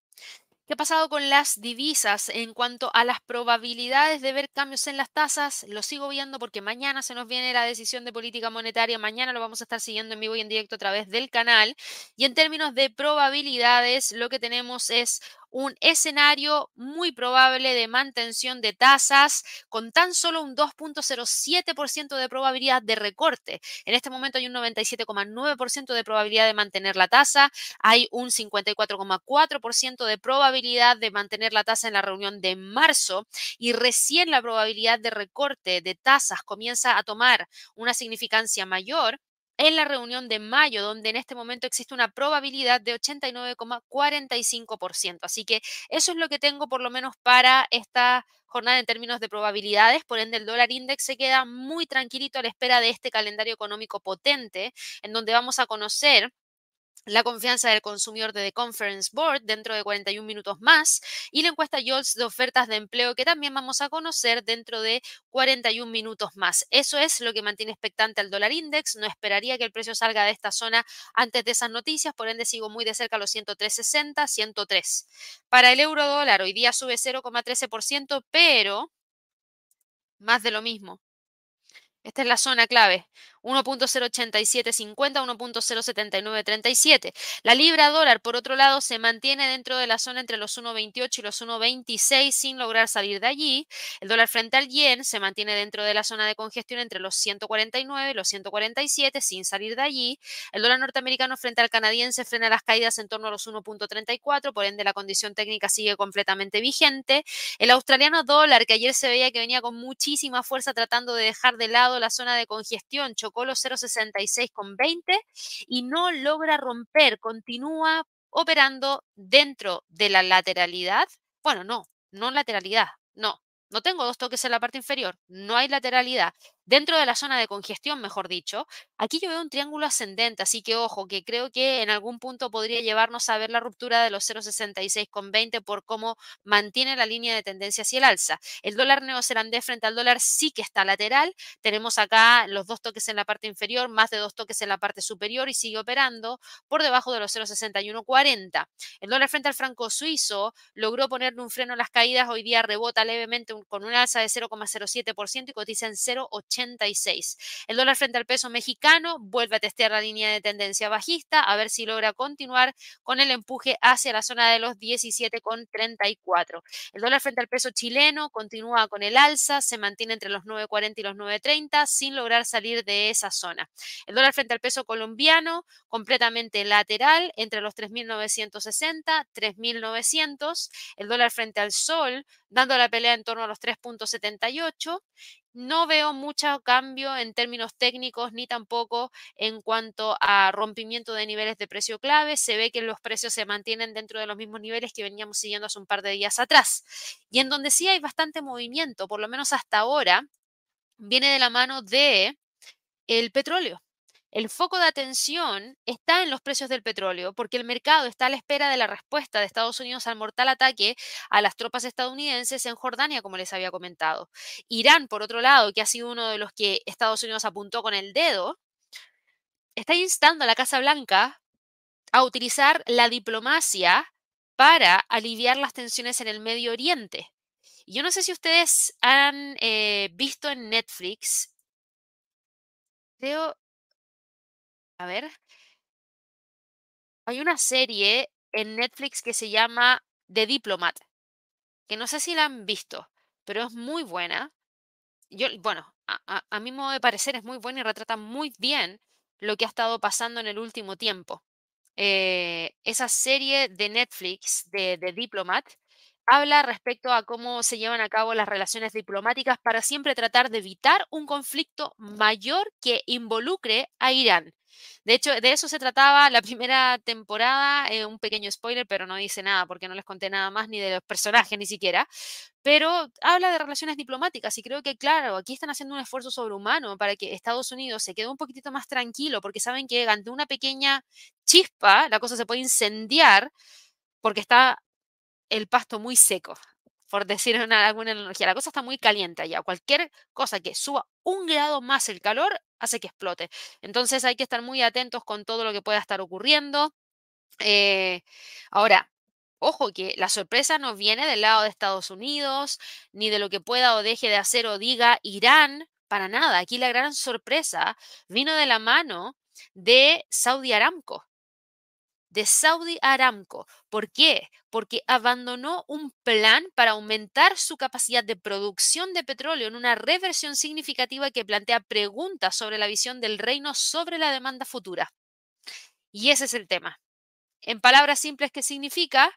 ¿Qué ha pasado con las divisas en cuanto a las probabilidades de ver cambios en las tasas? Lo sigo viendo porque mañana se nos viene la decisión de política monetaria. Mañana lo vamos a estar siguiendo en vivo y en directo a través del canal. Y en términos de probabilidades, lo que tenemos es un escenario muy probable de mantención de tasas con tan solo un 2.07% de probabilidad de recorte. En este momento hay un 97,9% de probabilidad de mantener la tasa, hay un 54,4% de probabilidad de mantener la tasa en la reunión de marzo y recién la probabilidad de recorte de tasas comienza a tomar una significancia mayor en la reunión de mayo, donde en este momento existe una probabilidad de 89,45%. Así que eso es lo que tengo por lo menos para esta jornada en términos de probabilidades. Por ende, el dólar index se queda muy tranquilito a la espera de este calendario económico potente, en donde vamos a conocer la confianza del consumidor de The Conference Board dentro de 41 minutos más y la encuesta JOLTS de ofertas de empleo que también vamos a conocer dentro de 41 minutos más. Eso es lo que mantiene expectante al dólar index. No esperaría que el precio salga de esta zona antes de esas noticias, por ende sigo muy de cerca los 103.60, 103. Para el euro dólar hoy día sube 0,13%, pero más de lo mismo. Esta es la zona clave. 1.08750, 1.07937. La libra dólar, por otro lado, se mantiene dentro de la zona entre los 1.28 y los 1.26 sin lograr salir de allí. El dólar frente al yen se mantiene dentro de la zona de congestión entre los 149 y los 147 sin salir de allí. El dólar norteamericano frente al canadiense frena las caídas en torno a los 1.34, por ende la condición técnica sigue completamente vigente. El australiano dólar, que ayer se veía que venía con muchísima fuerza tratando de dejar de lado la zona de congestión, chocó los 0,66,20 y no logra romper, continúa operando dentro de la lateralidad. Bueno, no, no lateralidad, no, no tengo dos toques en la parte inferior, no hay lateralidad. Dentro de la zona de congestión, mejor dicho, aquí yo veo un triángulo ascendente, así que ojo, que creo que en algún punto podría llevarnos a ver la ruptura de los 0,66,20 por cómo mantiene la línea de tendencia hacia el alza. El dólar neozelandés frente al dólar sí que está lateral. Tenemos acá los dos toques en la parte inferior, más de dos toques en la parte superior y sigue operando por debajo de los 0,6140. El dólar frente al franco suizo logró ponerle un freno a las caídas, hoy día rebota levemente con un alza de 0,07% y cotiza en 0,80 el dólar frente al peso mexicano vuelve a testear la línea de tendencia bajista, a ver si logra continuar con el empuje hacia la zona de los 17,34. El dólar frente al peso chileno continúa con el alza, se mantiene entre los 9,40 y los 9,30 sin lograr salir de esa zona. El dólar frente al peso colombiano completamente lateral entre los 3.960, 3.900. El dólar frente al sol dando la pelea en torno a los 3.78 no veo mucho cambio en términos técnicos ni tampoco en cuanto a rompimiento de niveles de precio clave. Se ve que los precios se mantienen dentro de los mismos niveles que veníamos siguiendo hace un par de días atrás. Y en donde sí hay bastante movimiento, por lo menos hasta ahora, viene de la mano de el petróleo. El foco de atención está en los precios del petróleo, porque el mercado está a la espera de la respuesta de Estados Unidos al mortal ataque a las tropas estadounidenses en Jordania, como les había comentado. Irán, por otro lado, que ha sido uno de los que Estados Unidos apuntó con el dedo, está instando a la Casa Blanca a utilizar la diplomacia para aliviar las tensiones en el Medio Oriente. Yo no sé si ustedes han eh, visto en Netflix, creo, a ver. Hay una serie en Netflix que se llama The Diplomat, que no sé si la han visto, pero es muy buena. Yo, bueno, a, a, mi modo de parecer es muy buena y retrata muy bien lo que ha estado pasando en el último tiempo. Eh, esa serie de Netflix de The Diplomat habla respecto a cómo se llevan a cabo las relaciones diplomáticas para siempre tratar de evitar un conflicto mayor que involucre a Irán. De hecho, de eso se trataba la primera temporada, eh, un pequeño spoiler, pero no dice nada porque no les conté nada más ni de los personajes ni siquiera, pero habla de relaciones diplomáticas y creo que, claro, aquí están haciendo un esfuerzo sobrehumano para que Estados Unidos se quede un poquitito más tranquilo porque saben que ante una pequeña chispa la cosa se puede incendiar porque está el pasto muy seco por decir una, alguna analogía. La cosa está muy caliente allá. Cualquier cosa que suba un grado más el calor hace que explote. Entonces hay que estar muy atentos con todo lo que pueda estar ocurriendo. Eh, ahora, ojo que la sorpresa no viene del lado de Estados Unidos, ni de lo que pueda o deje de hacer o diga Irán, para nada. Aquí la gran sorpresa vino de la mano de Saudi Aramco de Saudi Aramco. ¿Por qué? Porque abandonó un plan para aumentar su capacidad de producción de petróleo en una reversión significativa que plantea preguntas sobre la visión del reino sobre la demanda futura. Y ese es el tema. En palabras simples, ¿qué significa?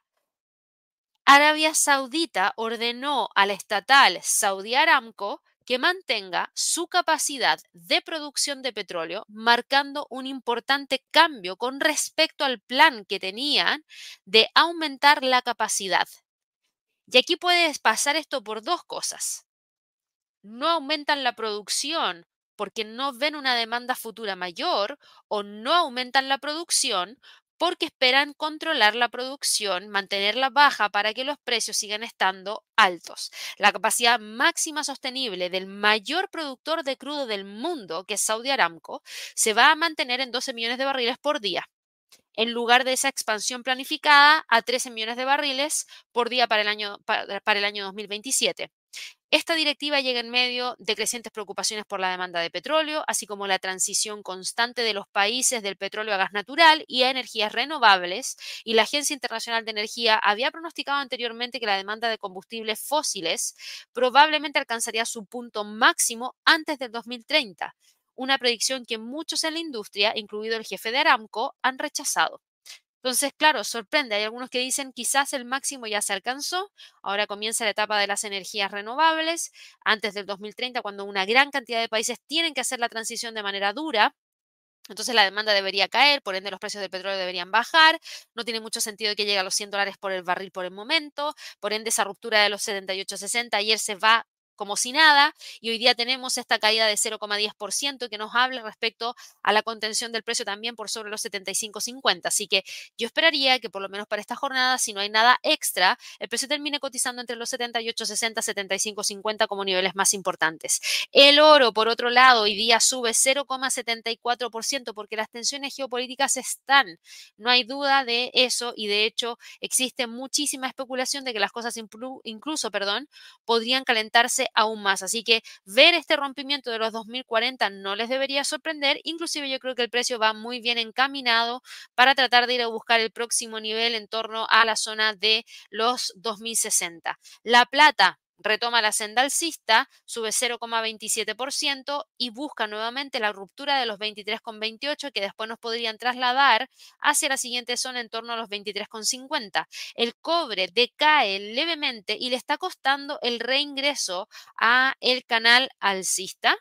Arabia Saudita ordenó a la estatal Saudi Aramco que mantenga su capacidad de producción de petróleo, marcando un importante cambio con respecto al plan que tenían de aumentar la capacidad. Y aquí puedes pasar esto por dos cosas. No aumentan la producción porque no ven una demanda futura mayor o no aumentan la producción porque esperan controlar la producción, mantenerla baja para que los precios sigan estando altos. La capacidad máxima sostenible del mayor productor de crudo del mundo, que es Saudi Aramco, se va a mantener en 12 millones de barriles por día en lugar de esa expansión planificada a 13 millones de barriles por día para el año, para, el año 2027. Esta directiva llega en medio de crecientes preocupaciones por la demanda de petróleo, así como la transición constante de los países del petróleo a gas natural y a energías renovables, y la Agencia Internacional de Energía había pronosticado anteriormente que la demanda de combustibles fósiles probablemente alcanzaría su punto máximo antes del 2030, una predicción que muchos en la industria, incluido el jefe de Aramco, han rechazado. Entonces, claro, sorprende. Hay algunos que dicen quizás el máximo ya se alcanzó, ahora comienza la etapa de las energías renovables, antes del 2030, cuando una gran cantidad de países tienen que hacer la transición de manera dura. Entonces la demanda debería caer, por ende los precios del petróleo deberían bajar. No tiene mucho sentido que llegue a los 100 dólares por el barril por el momento. Por ende esa ruptura de los 78-60 ayer se va como si nada y hoy día tenemos esta caída de 0,10% que nos habla respecto a la contención del precio también por sobre los 75,50. Así que yo esperaría que por lo menos para esta jornada, si no hay nada extra, el precio termine cotizando entre los 78,60, 75,50 como niveles más importantes. El oro, por otro lado, hoy día sube 0,74% porque las tensiones geopolíticas están. No hay duda de eso y de hecho existe muchísima especulación de que las cosas incluso, perdón, podrían calentarse aún más. Así que ver este rompimiento de los 2040 no les debería sorprender. Inclusive yo creo que el precio va muy bien encaminado para tratar de ir a buscar el próximo nivel en torno a la zona de los 2060. La plata retoma la senda alcista, sube 0,27% y busca nuevamente la ruptura de los 23,28 que después nos podrían trasladar hacia la siguiente zona en torno a los 23,50. El cobre decae levemente y le está costando el reingreso a el canal alcista.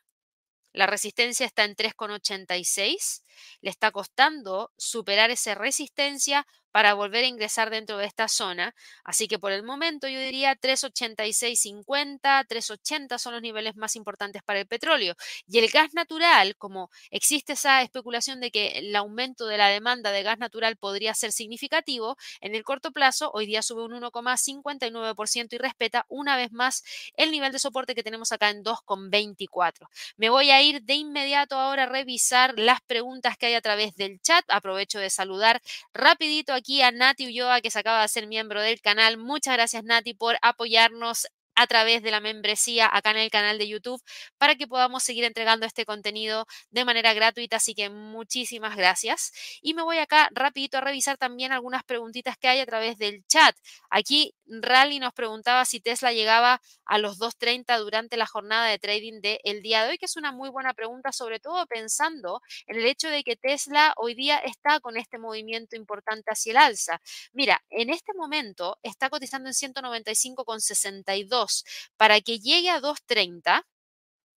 La resistencia está en 3,86. Le está costando superar esa resistencia para volver a ingresar dentro de esta zona. Así que por el momento yo diría 386.50, 380 son los niveles más importantes para el petróleo. Y el gas natural, como existe esa especulación de que el aumento de la demanda de gas natural podría ser significativo, en el corto plazo hoy día sube un 1,59% y respeta una vez más el nivel de soporte que tenemos acá en 2,24. Me voy a ir de inmediato ahora a revisar las preguntas que hay a través del chat. Aprovecho de saludar rapidito aquí a Nati Ulloa, que se acaba de ser miembro del canal. Muchas gracias, Nati, por apoyarnos a través de la membresía acá en el canal de YouTube para que podamos seguir entregando este contenido de manera gratuita. Así que muchísimas gracias. Y me voy acá rapidito a revisar también algunas preguntitas que hay a través del chat. Aquí Rally nos preguntaba si Tesla llegaba a los 2.30 durante la jornada de trading del día de hoy, que es una muy buena pregunta, sobre todo pensando en el hecho de que Tesla hoy día está con este movimiento importante hacia el alza. Mira, en este momento está cotizando en 195,62 para que llegue a 2.30,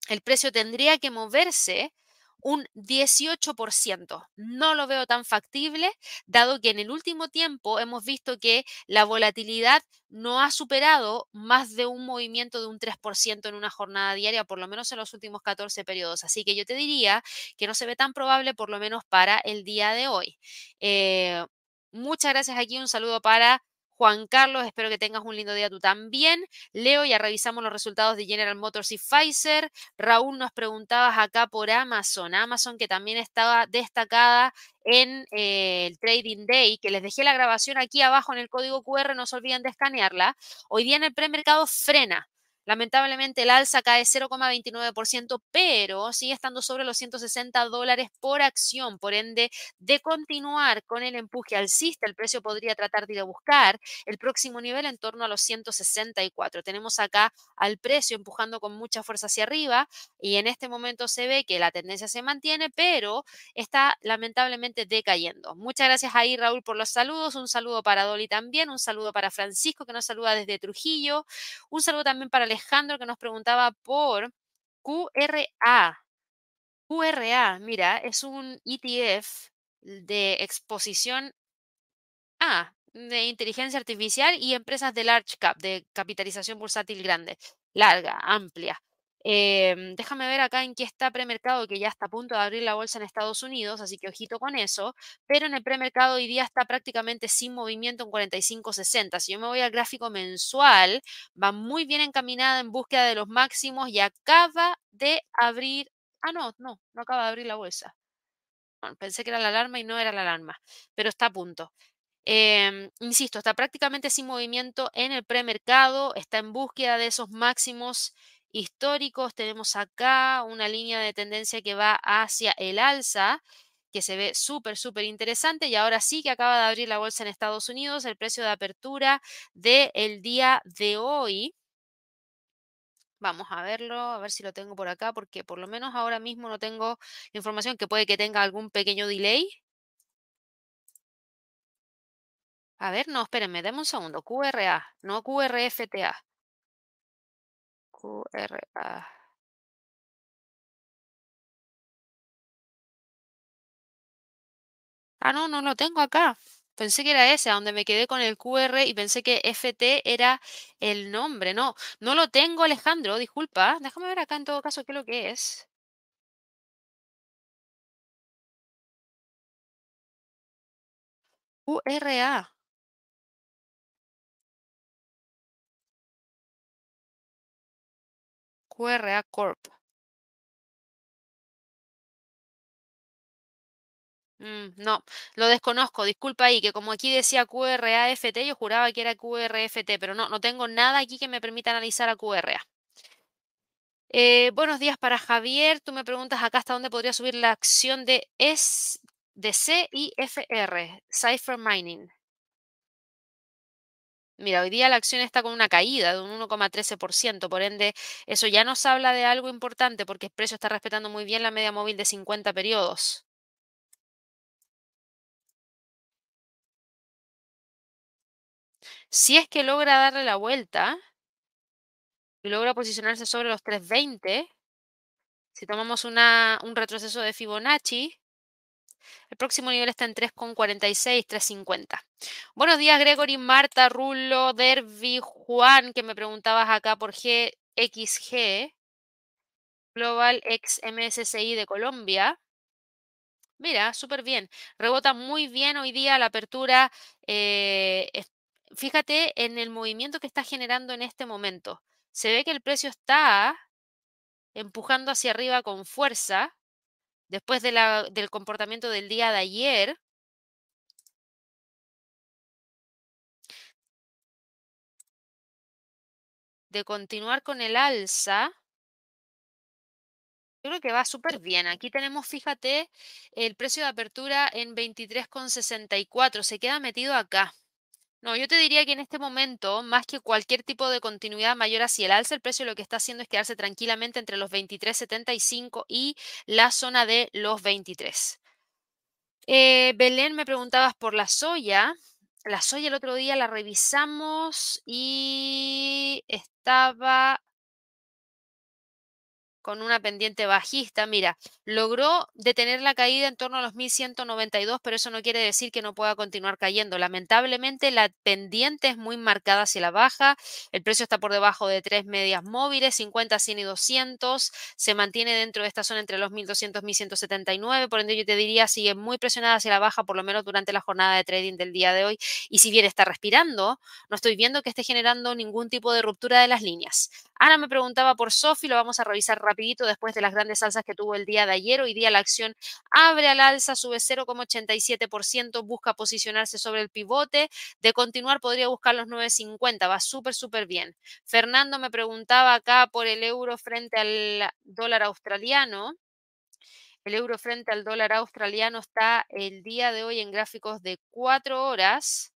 el precio tendría que moverse un 18%. No lo veo tan factible, dado que en el último tiempo hemos visto que la volatilidad no ha superado más de un movimiento de un 3% en una jornada diaria, por lo menos en los últimos 14 periodos. Así que yo te diría que no se ve tan probable, por lo menos para el día de hoy. Eh, muchas gracias aquí, un saludo para Juan Carlos, espero que tengas un lindo día tú también. Leo, ya revisamos los resultados de General Motors y Pfizer. Raúl nos preguntabas acá por Amazon. Amazon que también estaba destacada en eh, el Trading Day, que les dejé la grabación aquí abajo en el código QR, no se olviden de escanearla. Hoy día en el premercado frena. Lamentablemente el alza cae 0,29%, pero sigue estando sobre los 160 dólares por acción. Por ende, de continuar con el empuje alcista, el precio podría tratar de ir a buscar el próximo nivel en torno a los 164. Tenemos acá al precio empujando con mucha fuerza hacia arriba y en este momento se ve que la tendencia se mantiene, pero está lamentablemente decayendo. Muchas gracias ahí, Raúl, por los saludos. Un saludo para Dolly también, un saludo para Francisco que nos saluda desde Trujillo, un saludo también para que nos preguntaba por QRA. QRA, mira, es un ETF de exposición A, de inteligencia artificial y empresas de large cap, de capitalización bursátil grande, larga, amplia. Em, déjame ver acá en qué está premercado, que ya está a punto de abrir la bolsa en Estados Unidos, así que ojito con eso. Pero en el premercado hoy día está prácticamente sin movimiento en 45.60. Si yo me voy al gráfico mensual, va muy bien encaminada en búsqueda de los máximos y acaba de abrir. Ah, no, no, no acaba de abrir la bolsa. pensé que era la alarma y no era la alarma, pero está a punto. Em, insisto, está prácticamente sin movimiento en el premercado, está en búsqueda de esos máximos históricos. Tenemos acá una línea de tendencia que va hacia el alza, que se ve súper, súper interesante. Y ahora sí que acaba de abrir la bolsa en Estados Unidos, el precio de apertura del día de hoy. Vamos a verlo, a ver si lo tengo por acá, porque por lo menos ahora mismo no tengo información que puede que tenga algún pequeño delay. A ver, no, espérenme, deme un segundo. QRA, no QRFTA. QRA. Ah, no, no lo tengo acá. Pensé que era ese, donde me quedé con el QR y pensé que FT era el nombre. No, no lo tengo, Alejandro, disculpa. Déjame ver acá en todo caso qué es lo que es. QRA. QRA Corp. Mm, no, lo desconozco, disculpa ahí, que como aquí decía QRAFT, yo juraba que era QRFT, pero no, no tengo nada aquí que me permita analizar a QRA. Eh, buenos días para Javier. Tú me preguntas acá hasta dónde podría subir la acción de, S, de CIFR, Cypher Mining. Mira, hoy día la acción está con una caída de un 1,13%, por ende, eso ya nos habla de algo importante porque el precio está respetando muy bien la media móvil de 50 periodos. Si es que logra darle la vuelta y logra posicionarse sobre los 320, si tomamos una, un retroceso de Fibonacci, el próximo nivel está en 3,46, 3,50. Buenos días, Gregory, Marta, Rulo, Derby, Juan, que me preguntabas acá por GXG, Global X MSCI de Colombia. Mira, súper bien. Rebota muy bien hoy día la apertura. Eh, fíjate en el movimiento que está generando en este momento. Se ve que el precio está empujando hacia arriba con fuerza después del comportamiento del día de ayer. De continuar con el alza. Creo que va súper bien. Aquí tenemos, fíjate, el precio de apertura en 23,64. Se queda metido acá. No, yo te diría que en este momento, más que cualquier tipo de continuidad mayor hacia el alza, el precio lo que está haciendo es quedarse tranquilamente entre los 23.75 y la zona de los 23. Eh, Belén, me preguntabas por la soya. La soya el otro día la revisamos y estaba con una pendiente bajista. Mira, logró detener la caída en torno a los 1192, pero eso no quiere decir que no pueda continuar cayendo. Lamentablemente, la pendiente es muy marcada hacia la baja. El precio está por debajo de tres medias móviles, 50, 100 y 200. Se mantiene dentro de esta zona entre los 1200 y 1179. Por ende, yo te diría, sigue muy presionada hacia la baja, por lo menos durante la jornada de trading del día de hoy. Y si bien está respirando, no estoy viendo que esté generando ningún tipo de ruptura de las líneas. Ana me preguntaba por Sofi, lo vamos a revisar rapidito después de las grandes alzas que tuvo el día de ayer. Hoy día la acción abre al alza, sube 0,87%, busca posicionarse sobre el pivote. De continuar podría buscar los 9,50, va súper, súper bien. Fernando me preguntaba acá por el euro frente al dólar australiano. El euro frente al dólar australiano está el día de hoy en gráficos de cuatro horas.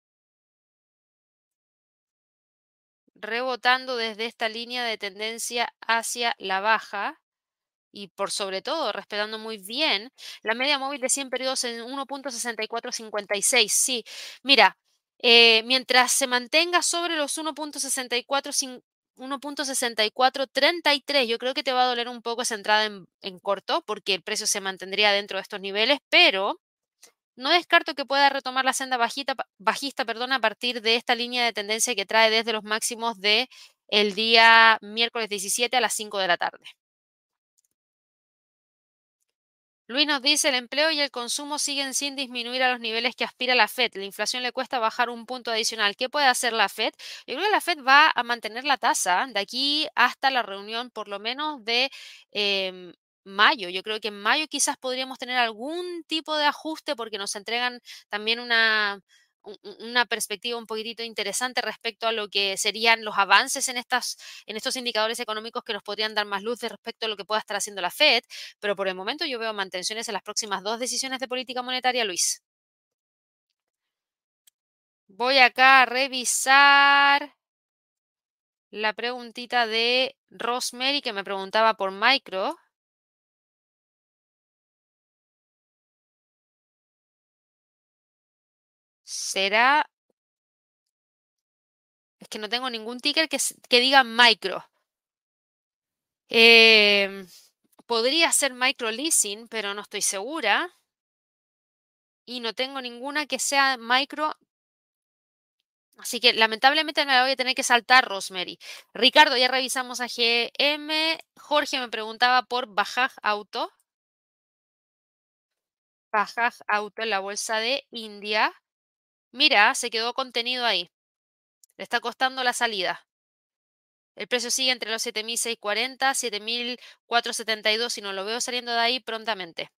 Rebotando desde esta línea de tendencia hacia la baja y por sobre todo respetando muy bien la media móvil de 100 periodos en 1.6456. Sí, mira, eh, mientras se mantenga sobre los 1.64 1.6433. Yo creo que te va a doler un poco esa entrada en, en, corto porque el precio se mantendría dentro de estos niveles, pero no descarto que pueda retomar la senda bajita, bajista perdón, a partir de esta línea de tendencia que trae desde los máximos de el día miércoles 17 a las 5 de la tarde. Luis nos dice, el empleo y el consumo siguen sin disminuir a los niveles que aspira la Fed. La inflación le cuesta bajar un punto adicional. ¿Qué puede hacer la Fed? Yo creo que la Fed va a mantener la tasa de aquí hasta la reunión por lo menos de em, mayo. Yo creo que en mayo quizás podríamos tener algún tipo de ajuste porque nos entregan también una, una perspectiva un poquitito interesante respecto a lo que serían los avances en, estas, en estos indicadores económicos que nos podrían dar más luz respecto a lo que pueda estar haciendo la Fed, pero por el momento yo veo mantenciones en las próximas dos decisiones de política monetaria, Luis. Voy acá a revisar la preguntita de Rosemary que me preguntaba por micro. Será... Es que no tengo ningún ticker que, diga micro. Em, podría ser micro leasing, pero no estoy segura. Y no tengo ninguna que sea micro. Así que lamentablemente me la voy a tener que saltar, Rosemary. Ricardo, ya revisamos a GM. Jorge me preguntaba por Bajaj Auto. Bajaj Auto en la bolsa de India. Mira, se quedó contenido ahí. Le está costando la salida. El precio sigue entre los 7.640, 7.472 y no lo veo saliendo de ahí prontamente.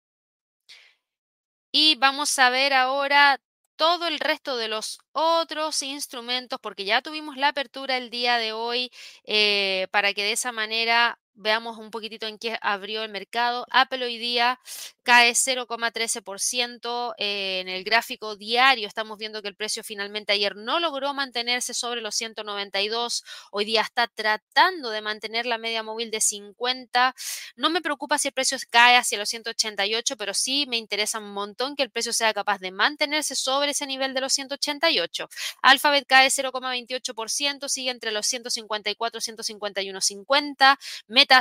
Y vamos a ver ahora todo el resto de los otros instrumentos, porque ya tuvimos la apertura el día de hoy, eh, para que de esa manera veamos un poquitito en qué abrió el mercado. Apple hoy día cae 0,13% eh, en el gráfico diario. Estamos viendo que el precio finalmente ayer no logró mantenerse sobre los 192. Hoy día está tratando de mantener la media móvil de 50. No me preocupa si el precio cae hacia los 188, pero sí me interesa un montón que el precio sea capaz de mantenerse sobre ese nivel de los 188. Alphabet cae 0,28%, sigue entre los 154 y 151,50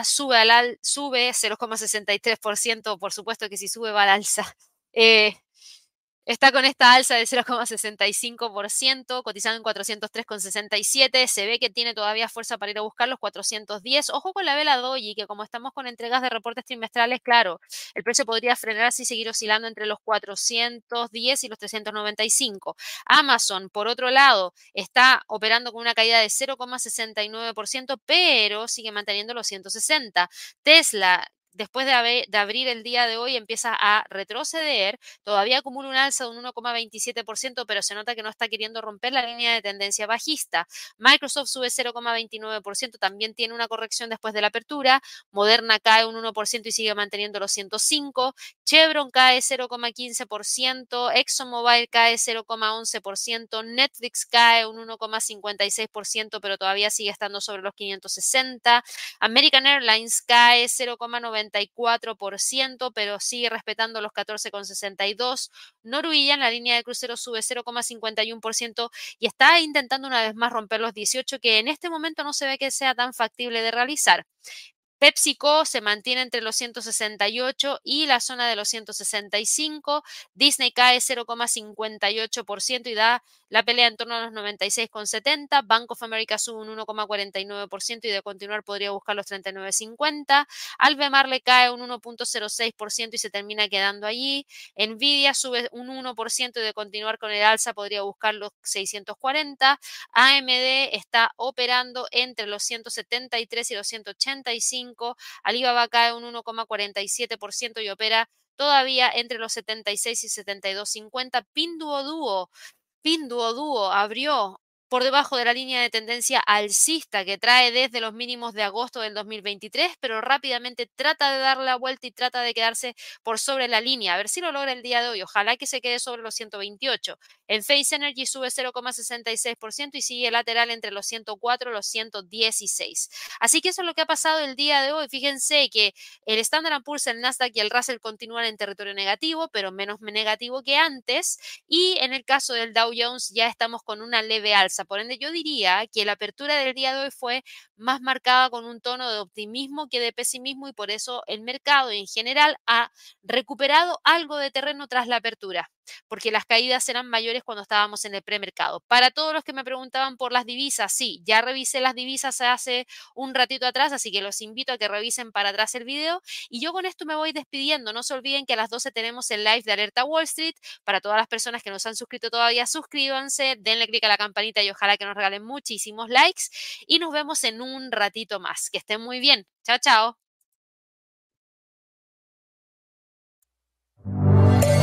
sube, al, sube 0,63%, por supuesto que si sube va al alza. Eh, Está con esta alza de 0,65%, cotizando en 403,67. Se ve que tiene todavía fuerza para ir a buscar los 410. Ojo con la vela Doji, que como estamos con entregas de reportes trimestrales, claro, el precio podría frenarse y seguir oscilando entre los 410 y los 395. Amazon, por otro lado, está operando con una caída de 0,69%, pero sigue manteniendo los 160. Tesla, después de, abrir el día de hoy empieza a retroceder, todavía acumula un alza de un 1,27%, pero se nota que no está queriendo romper la línea de tendencia bajista. Microsoft sube 0,29%, también tiene una corrección después de la apertura. Moderna cae un 1% y sigue manteniendo los 105. Chevron cae 0,15%, ExxonMobil cae 0,11%, Netflix cae un 1,56%, pero todavía sigue estando sobre los 560. American Airlines cae 0,90 94%, pero sigue respetando los 14,62. Noruilla en la línea de crucero sube 0,51% y está intentando una vez más romper los 18, que en este momento no se ve que sea tan factible de realizar. PepsiCo se mantiene entre los 168 y la zona de los 165. Disney cae 0,58% y da la pelea en torno a los 96,70. Bank of America sube un 1,49% y de continuar podría buscar los 39,50. Albemarle le cae un 1,06% y se termina quedando allí. Nvidia sube un 1% y de continuar con el alza podría buscar los 640. AMD está operando entre los 173 y los 185 Alibaba cae un 1,47% y opera todavía entre los 76 y 72,50. Pinduoduo, Pinduoduo abrió por debajo de la línea de tendencia alcista que trae desde los mínimos de agosto del 2023, pero rápidamente trata de dar la vuelta y trata de quedarse por sobre la línea. A ver si lo logra el día de hoy. Ojalá que se quede sobre los 128. En Face Energy sube 0,66% y sigue lateral entre los 104 y los 116. Así que eso es lo que ha pasado el día de hoy. Fíjense que el Standard Poor's, el Nasdaq y el Russell continúan en territorio negativo, pero menos negativo que antes. Y en el caso del Dow Jones ya estamos con una leve alza Por ende, yo diría que la apertura del día de hoy fue más marcada con un tono de optimismo que de pesimismo y por eso el mercado en general ha recuperado algo de terreno tras la apertura porque las caídas eran mayores cuando estábamos en el premercado. Para todos los que me preguntaban por las divisas, sí, ya revisé las divisas hace un ratito atrás, así que los invito a que revisen para atrás el video. Y yo con esto me voy despidiendo. No se olviden que a las 12 tenemos el live de Alerta Wall Street. Para todas las personas que nos han suscrito todavía, suscríbanse, denle clic a la campanita y ojalá que nos regalen muchísimos likes. Y nos vemos en un ratito más. Que estén muy bien. Chao, chao.